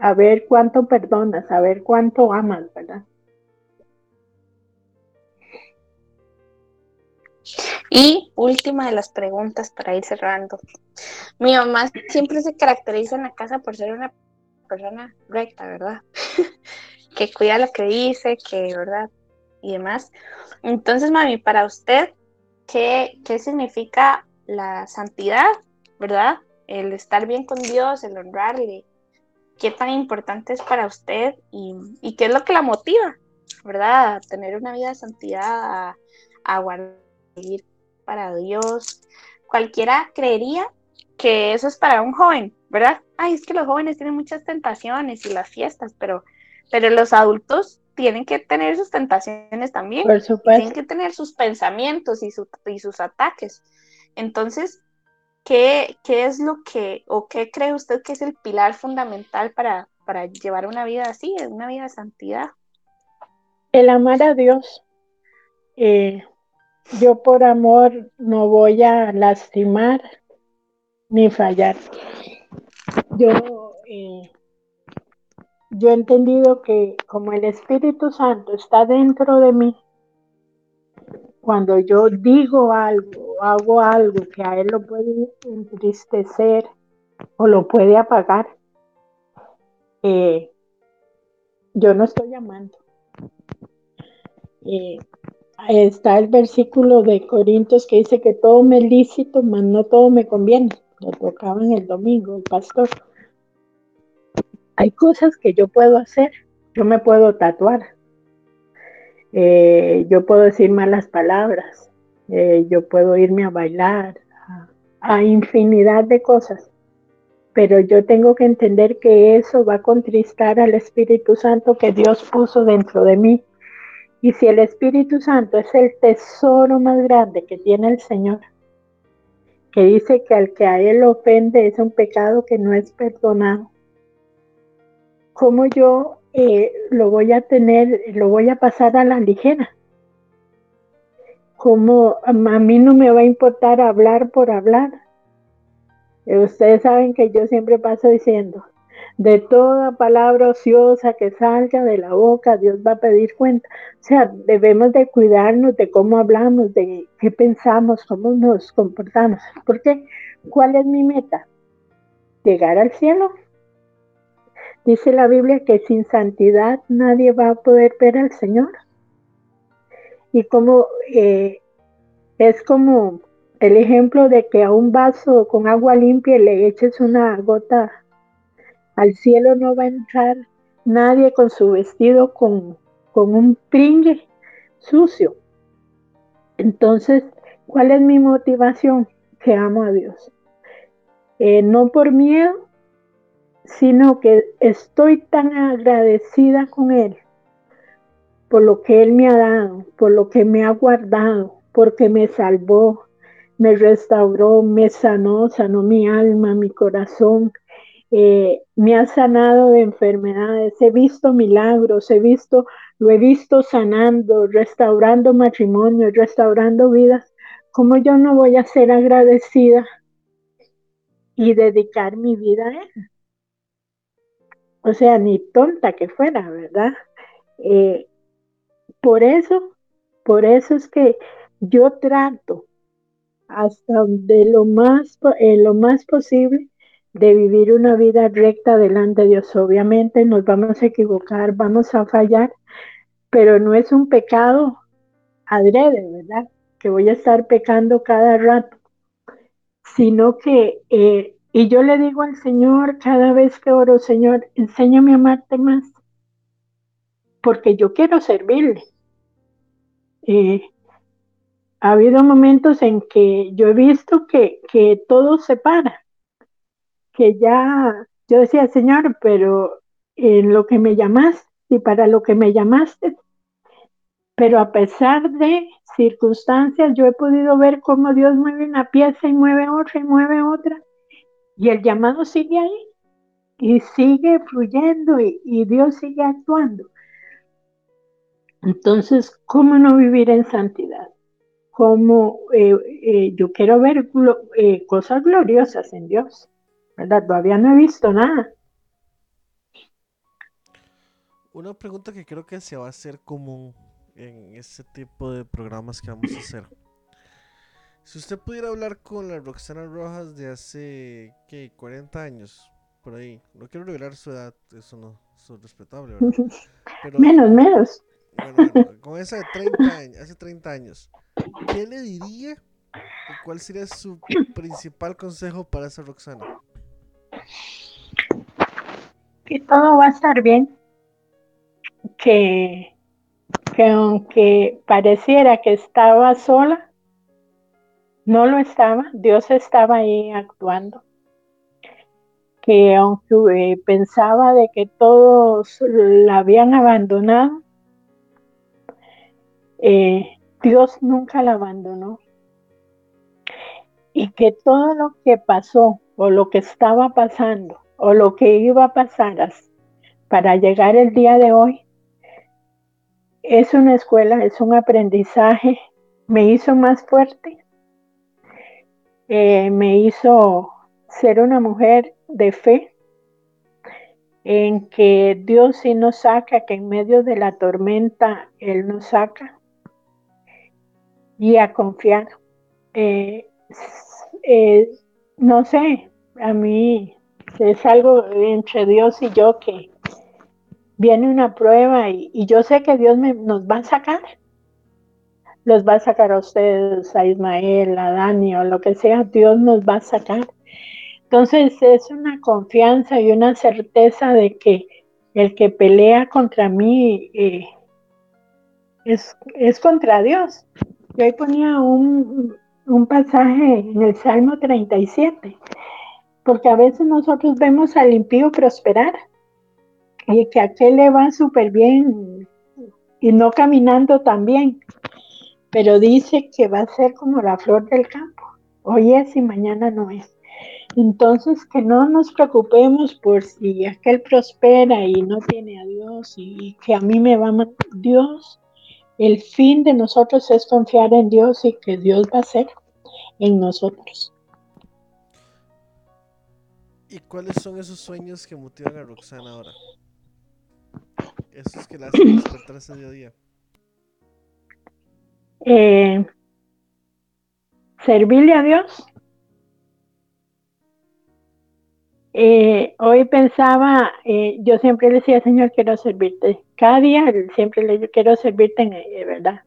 Speaker 3: a ver cuánto perdonas, a ver cuánto amas, ¿verdad?
Speaker 1: Y última de las preguntas para ir cerrando. Mi mamá siempre se caracteriza en la casa por ser una persona recta, ¿verdad? que cuida lo que dice, que, ¿verdad? Y demás. Entonces, mami, para usted, ¿qué, qué significa la santidad, ¿verdad? El estar bien con Dios, el honrarle, qué tan importante es para usted y, qué es lo que la motiva, ¿verdad? A tener una vida de santidad, a, a guardar para Dios. Cualquiera creería que eso es para un joven, ¿verdad? Ay, es que los jóvenes tienen muchas tentaciones y las fiestas, pero, pero los adultos tienen que tener sus tentaciones también.
Speaker 3: Por supuesto.
Speaker 1: Tienen que tener sus pensamientos y, y sus ataques. Entonces, ¿Qué, es lo que, o qué cree usted que es el pilar fundamental para, para llevar una vida así, una vida de santidad?
Speaker 3: El amar a Dios. Eh, yo por amor no voy a lastimar ni fallar. Yo, eh, yo he entendido que como el Espíritu Santo está dentro de mí, cuando yo digo algo, hago algo que a él lo puede entristecer o lo puede apagar, eh, yo no estoy amando. Eh, está el versículo de Corintios que dice que todo me es lícito, mas no todo me conviene. Lo tocaba en el domingo el pastor. Hay cosas que yo puedo hacer. Yo me puedo tatuar. Eh, yo puedo decir malas palabras. Eh, yo puedo irme a bailar. a infinidad de cosas. Pero yo tengo que entender que eso va a contristar al Espíritu Santo que Dios puso dentro de mí y si el Espíritu Santo es el tesoro más grande que tiene el Señor, que dice que al que a Él ofende es un pecado que no es perdonado, ¿cómo yo eh, lo voy a tener, lo voy a pasar a la ligera? ¿Cómo a mí no me va a importar hablar por hablar? Ustedes saben que yo siempre paso diciendo, de toda palabra ociosa que salga de la boca, Dios va a pedir cuenta. O sea, debemos de cuidarnos de cómo hablamos, de qué pensamos, cómo nos comportamos. Porque, ¿cuál es mi meta? Llegar al cielo. Dice la Biblia que sin santidad nadie va a poder ver al Señor. Y como eh, es como el ejemplo de que a un vaso con agua limpia le eches una gota al cielo no va a entrar nadie con su vestido con, un pringue sucio. Entonces, ¿cuál es mi motivación? Que amo a Dios. Eh, no por miedo, sino que estoy tan agradecida con Él por lo que Él me ha dado, por lo que me ha guardado, porque me salvó, me restauró, me sanó, sanó mi alma, mi corazón, eh, me ha sanado de enfermedades, he visto milagros, he visto, lo he visto sanando, restaurando matrimonios, restaurando vidas. ¿Cómo yo no voy a ser agradecida y dedicar mi vida a Él? O sea, ni tonta que fuera, ¿verdad? Eh, por eso, por eso es que yo trato hasta de lo más, lo más posible de vivir una vida recta delante de Dios. Obviamente nos vamos a equivocar, vamos a fallar, pero no es un pecado adrede, ¿verdad? Que voy a estar pecando cada rato, sino que, eh, y yo le digo al Señor cada vez que oro, Señor, enséñame a amarte más, porque yo quiero servirle. Eh, ha habido momentos en que yo he visto que, que todo se para que ya, yo decía, Señor, pero en lo que me llamaste y para lo que me llamaste, pero a pesar de circunstancias, yo he podido ver cómo Dios mueve una pieza y mueve otra y mueve otra, y el llamado sigue ahí, y sigue fluyendo, y, Dios sigue actuando. Entonces, ¿cómo no vivir en santidad? ¿Cómo eh, eh, yo quiero ver eh, cosas gloriosas en Dios? Todavía no he visto nada.
Speaker 2: Una pregunta que creo que se va a hacer común en este tipo de programas que vamos a hacer. Si usted pudiera hablar con la Roxana Rojas de hace, ¿qué? 40 años, por ahí. No quiero revelar su edad, eso no es respetable,
Speaker 3: menos, menos.
Speaker 2: Bueno, con esa de 30 años, hace 30 años, ¿qué le diría? ¿Cuál sería su principal consejo para esa Roxana?
Speaker 3: Que todo va a estar bien. Que, que aunque pareciera que estaba sola, no lo estaba, Dios estaba ahí actuando. Que aunque eh, pensaba de que todos la habían abandonado, eh, Dios nunca la abandonó. Y que todo lo que pasó o lo que estaba pasando o lo que iba a pasar para llegar el día de hoy, es una escuela, es un aprendizaje me hizo más fuerte, eh, me hizo ser una mujer de fe, en que Dios sí nos saca, que en medio de la tormenta Él nos saca, y a confiar. Eh, eh, no sé, a mí es algo entre Dios y yo que viene una prueba y, yo sé que Dios nos va a sacar. Los va a sacar a ustedes, a Ismael, a Dani o lo que sea, Dios nos va a sacar. Entonces es una confianza y una certeza de que el que pelea contra mí eh, es, es, contra Dios. Yo ahí ponía un, un pasaje en el Salmo 37, porque a veces nosotros vemos al impío prosperar y que a aquel le va súper bien y no caminando tan bien, pero dice que va a ser como la flor del campo, hoy es y mañana no es. Entonces, que no nos preocupemos por si aquel prospera y no tiene a Dios y que a mí me va a Dios. El fin de nosotros es confiar en Dios y que Dios va a hacer en nosotros.
Speaker 2: ¿Y cuáles son esos sueños que motivan a Roxana ahora? Esos que la hacen despertarse día a día.
Speaker 3: Eh, servirle a Dios Eh, hoy pensaba, eh, yo siempre le decía, Señor, quiero servirte. Cada día siempre le digo, quiero servirte, en, ¿verdad?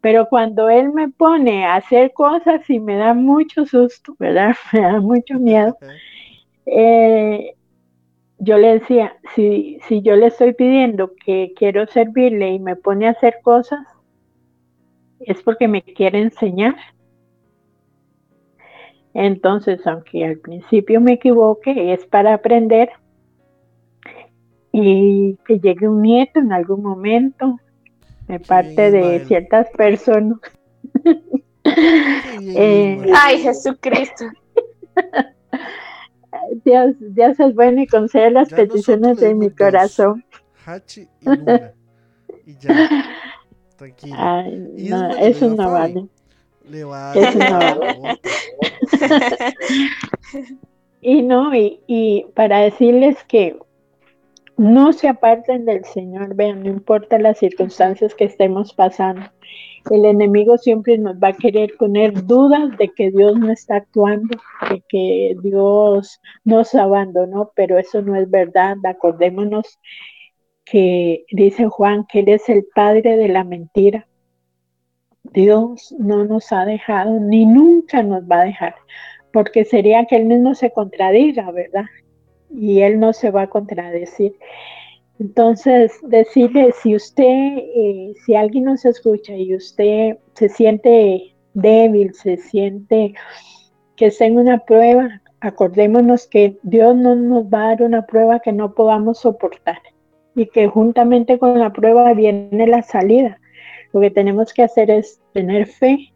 Speaker 3: Pero cuando Él me pone a hacer cosas y me da mucho susto, ¿verdad? Me da mucho miedo. yo le decía, si, si yo le estoy pidiendo que quiero servirle y me pone a hacer cosas, es porque me quiere enseñar. Entonces, aunque al principio me equivoque, es para aprender y que llegue un nieto en algún momento de parte de ciertas personas.
Speaker 1: Eh, Ay, Jesucristo.
Speaker 3: Dios, Dios es bueno y concede las peticiones de mi corazón.
Speaker 2: Hachi y Luna. Y ya. Tranquilo.
Speaker 3: no, eso no vale. Le Eso no vale. y no, y, para decirles que no se aparten del Señor, vean, no importa las circunstancias que estemos pasando. El enemigo siempre nos va a querer poner dudas de que Dios no está actuando, de que Dios nos abandonó, pero eso no es verdad. Acordémonos que dice Juan que Él es el padre de la mentira. Dios no nos ha dejado ni nunca nos va a dejar porque sería que él mismo se contradiga, ¿verdad? Y él no se va a contradecir. Entonces, decirle, si usted, eh, si alguien nos escucha y usted se siente débil, se siente que está en una prueba, acordémonos que Dios no nos va a dar una prueba que no podamos soportar y que juntamente con la prueba viene la salida. Lo que tenemos que hacer es tener fe,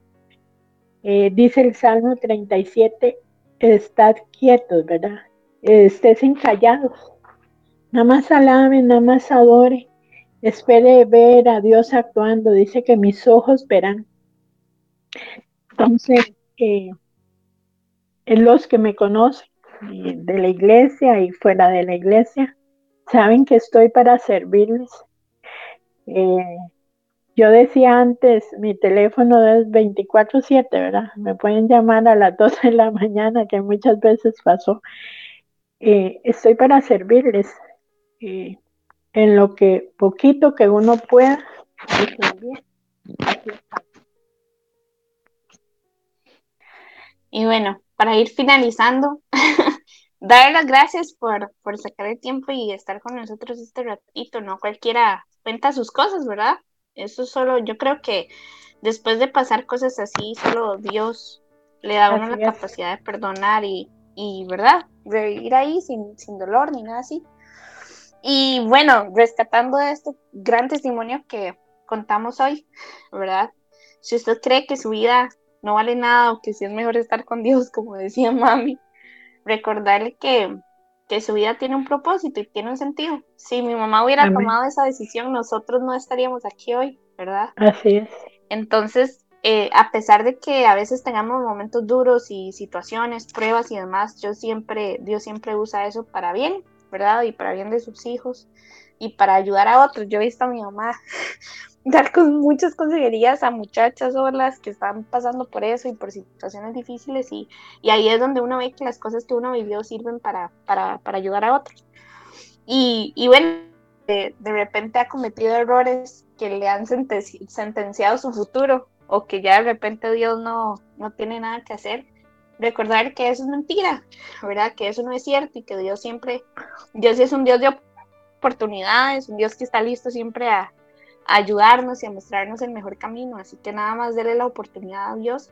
Speaker 3: eh, dice el Salmo 37, estad quietos, ¿verdad? Estés encallados. Nada más alabe, nada más adore. Espere ver a Dios actuando. Dice que mis ojos verán. Entonces, eh, los que me conocen de la iglesia y fuera de la iglesia, saben que estoy para servirles. Eh, yo decía antes, mi teléfono es 24/7, ¿verdad? Me pueden llamar a las 12 de la mañana, que muchas veces pasó. Eh, estoy para servirles eh, en lo que poquito que uno pueda.
Speaker 1: Y bueno, para ir finalizando, dar las gracias por, por sacar el tiempo y estar con nosotros este ratito, ¿no? Cualquiera cuenta sus cosas, ¿verdad? Eso solo, yo creo que después de pasar cosas así, solo Dios le da a uno la capacidad de perdonar y, y, ¿verdad? De vivir ahí sin, sin dolor ni nada así. Y bueno, rescatando este gran testimonio que contamos hoy, ¿verdad? Si usted cree que su vida no vale nada o que si es mejor estar con Dios, como decía mami, recordarle que que su vida tiene un propósito y tiene un sentido. Si mi mamá hubiera tomado esa decisión, nosotros no estaríamos aquí hoy, ¿verdad?
Speaker 3: Así es.
Speaker 1: Entonces, eh, a pesar de que a veces tengamos momentos duros y situaciones, pruebas y demás, yo siempre, Dios siempre usa eso para bien, ¿verdad? Y para bien de sus hijos y para ayudar a otros. Yo he visto a mi mamá dar con muchas consejerías a muchachas solas que están pasando por eso y por situaciones difíciles y, y ahí es donde uno ve que las cosas que uno vivió sirven para, para, para ayudar a otros. Y, y bueno, de, de, repente ha cometido errores que le han sentenciado su futuro o que ya de repente Dios no, no tiene nada que hacer. Recordar que eso es mentira, ¿verdad? Que eso no es cierto y que Dios siempre, Dios es un Dios de oportunidades, un Dios que está listo siempre a, ayudarnos y a mostrarnos el mejor camino. Así que nada más darle la oportunidad a Dios.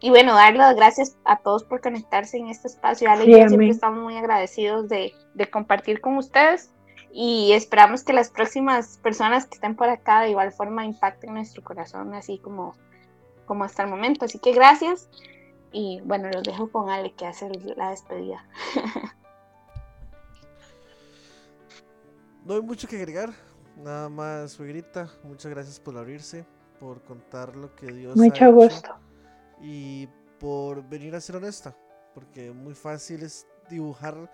Speaker 1: Y bueno, darle las gracias a todos por conectarse en este espacio. Ale siempre estamos muy agradecidos de, de, compartir con ustedes y esperamos que las próximas personas que estén por acá de igual forma impacten nuestro corazón, así como, como hasta el momento. Así que gracias y bueno, los dejo con Ale que hace la despedida.
Speaker 2: No hay mucho que agregar, Nada más, suegrita, muchas gracias por abrirse, por contar lo que Dios
Speaker 3: Mucho ha gusto.
Speaker 2: y por venir a ser honesta, porque muy fácil es dibujar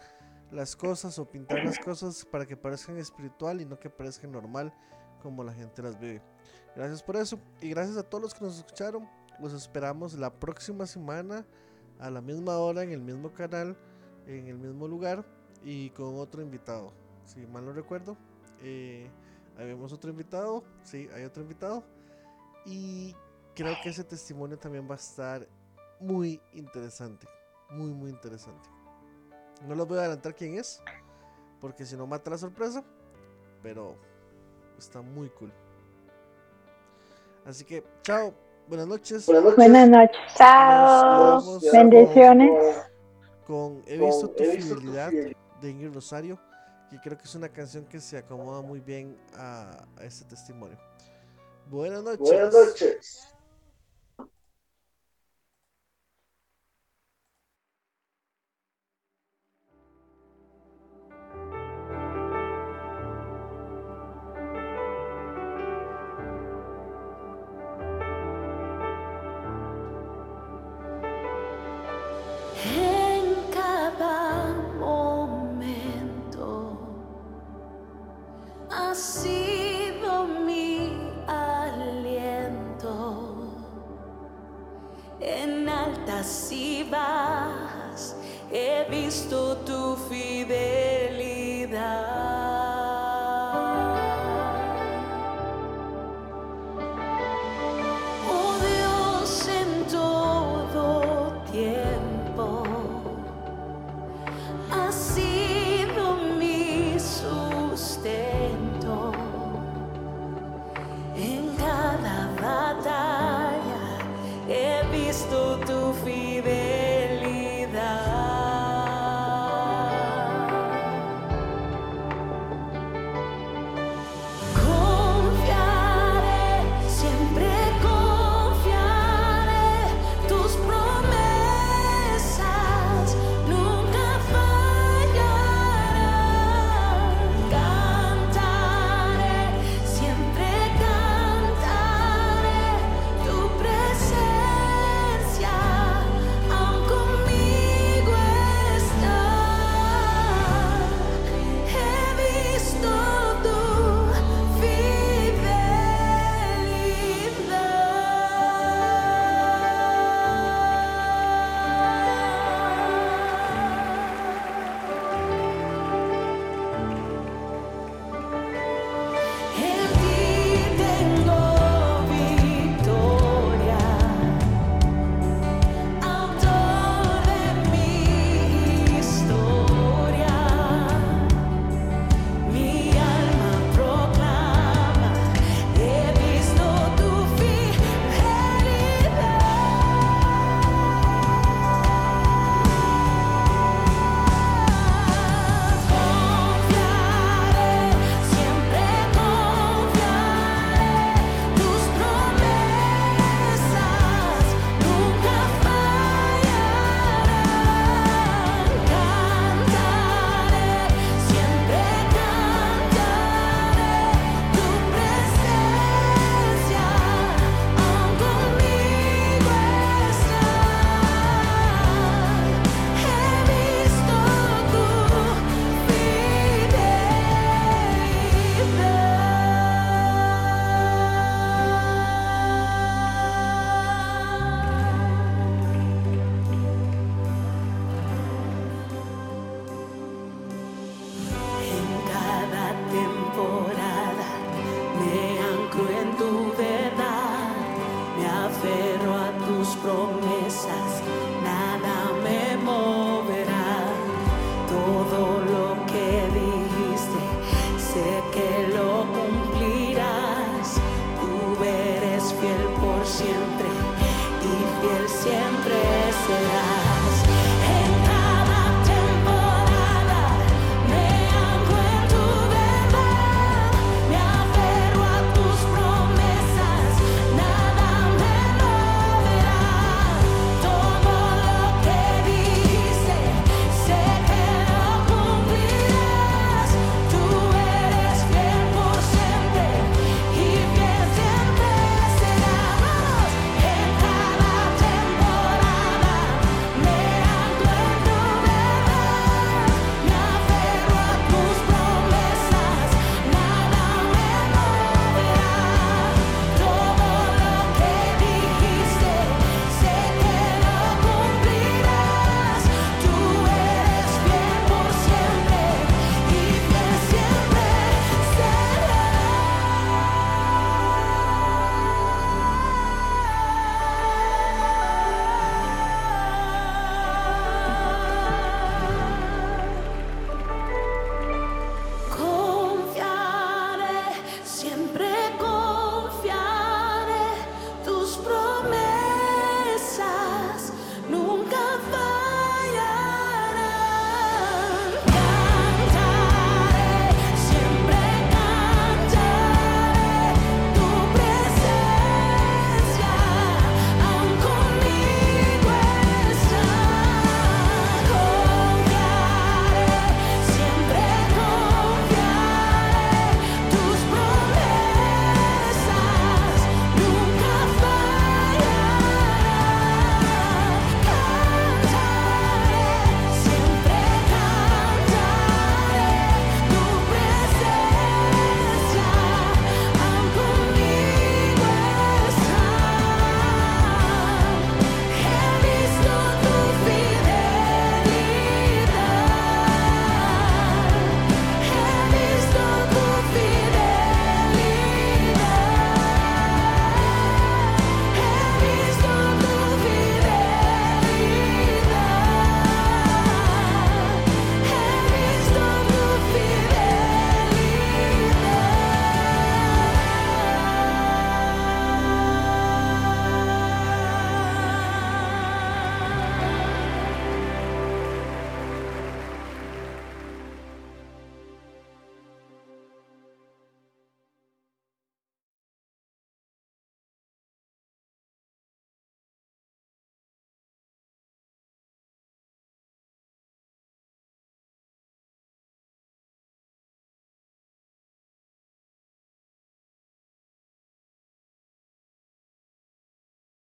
Speaker 2: las cosas o pintar las cosas para que parezcan espiritual y no que parezcan normal como la gente las vive. Gracias por eso y gracias a todos los que nos escucharon. Los esperamos la próxima semana a la misma hora en el mismo canal, en el mismo lugar y con otro invitado. Si mal no recuerdo. Eh, Ahí vemos otro invitado. Sí, hay otro invitado. Y creo que ese testimonio también va a estar muy interesante. Muy, muy interesante. No les voy a adelantar quién es. Porque si no mata la sorpresa. Pero está muy cool. Así que, chao. Buenas noches.
Speaker 3: Buenas noches. Chao. Bendiciones.
Speaker 2: Con, He visto tu fidelidad de Ingrid Rosario y creo que es una canción que se acomoda muy bien a, a este testimonio. Buenas noches.
Speaker 4: Buenas noches.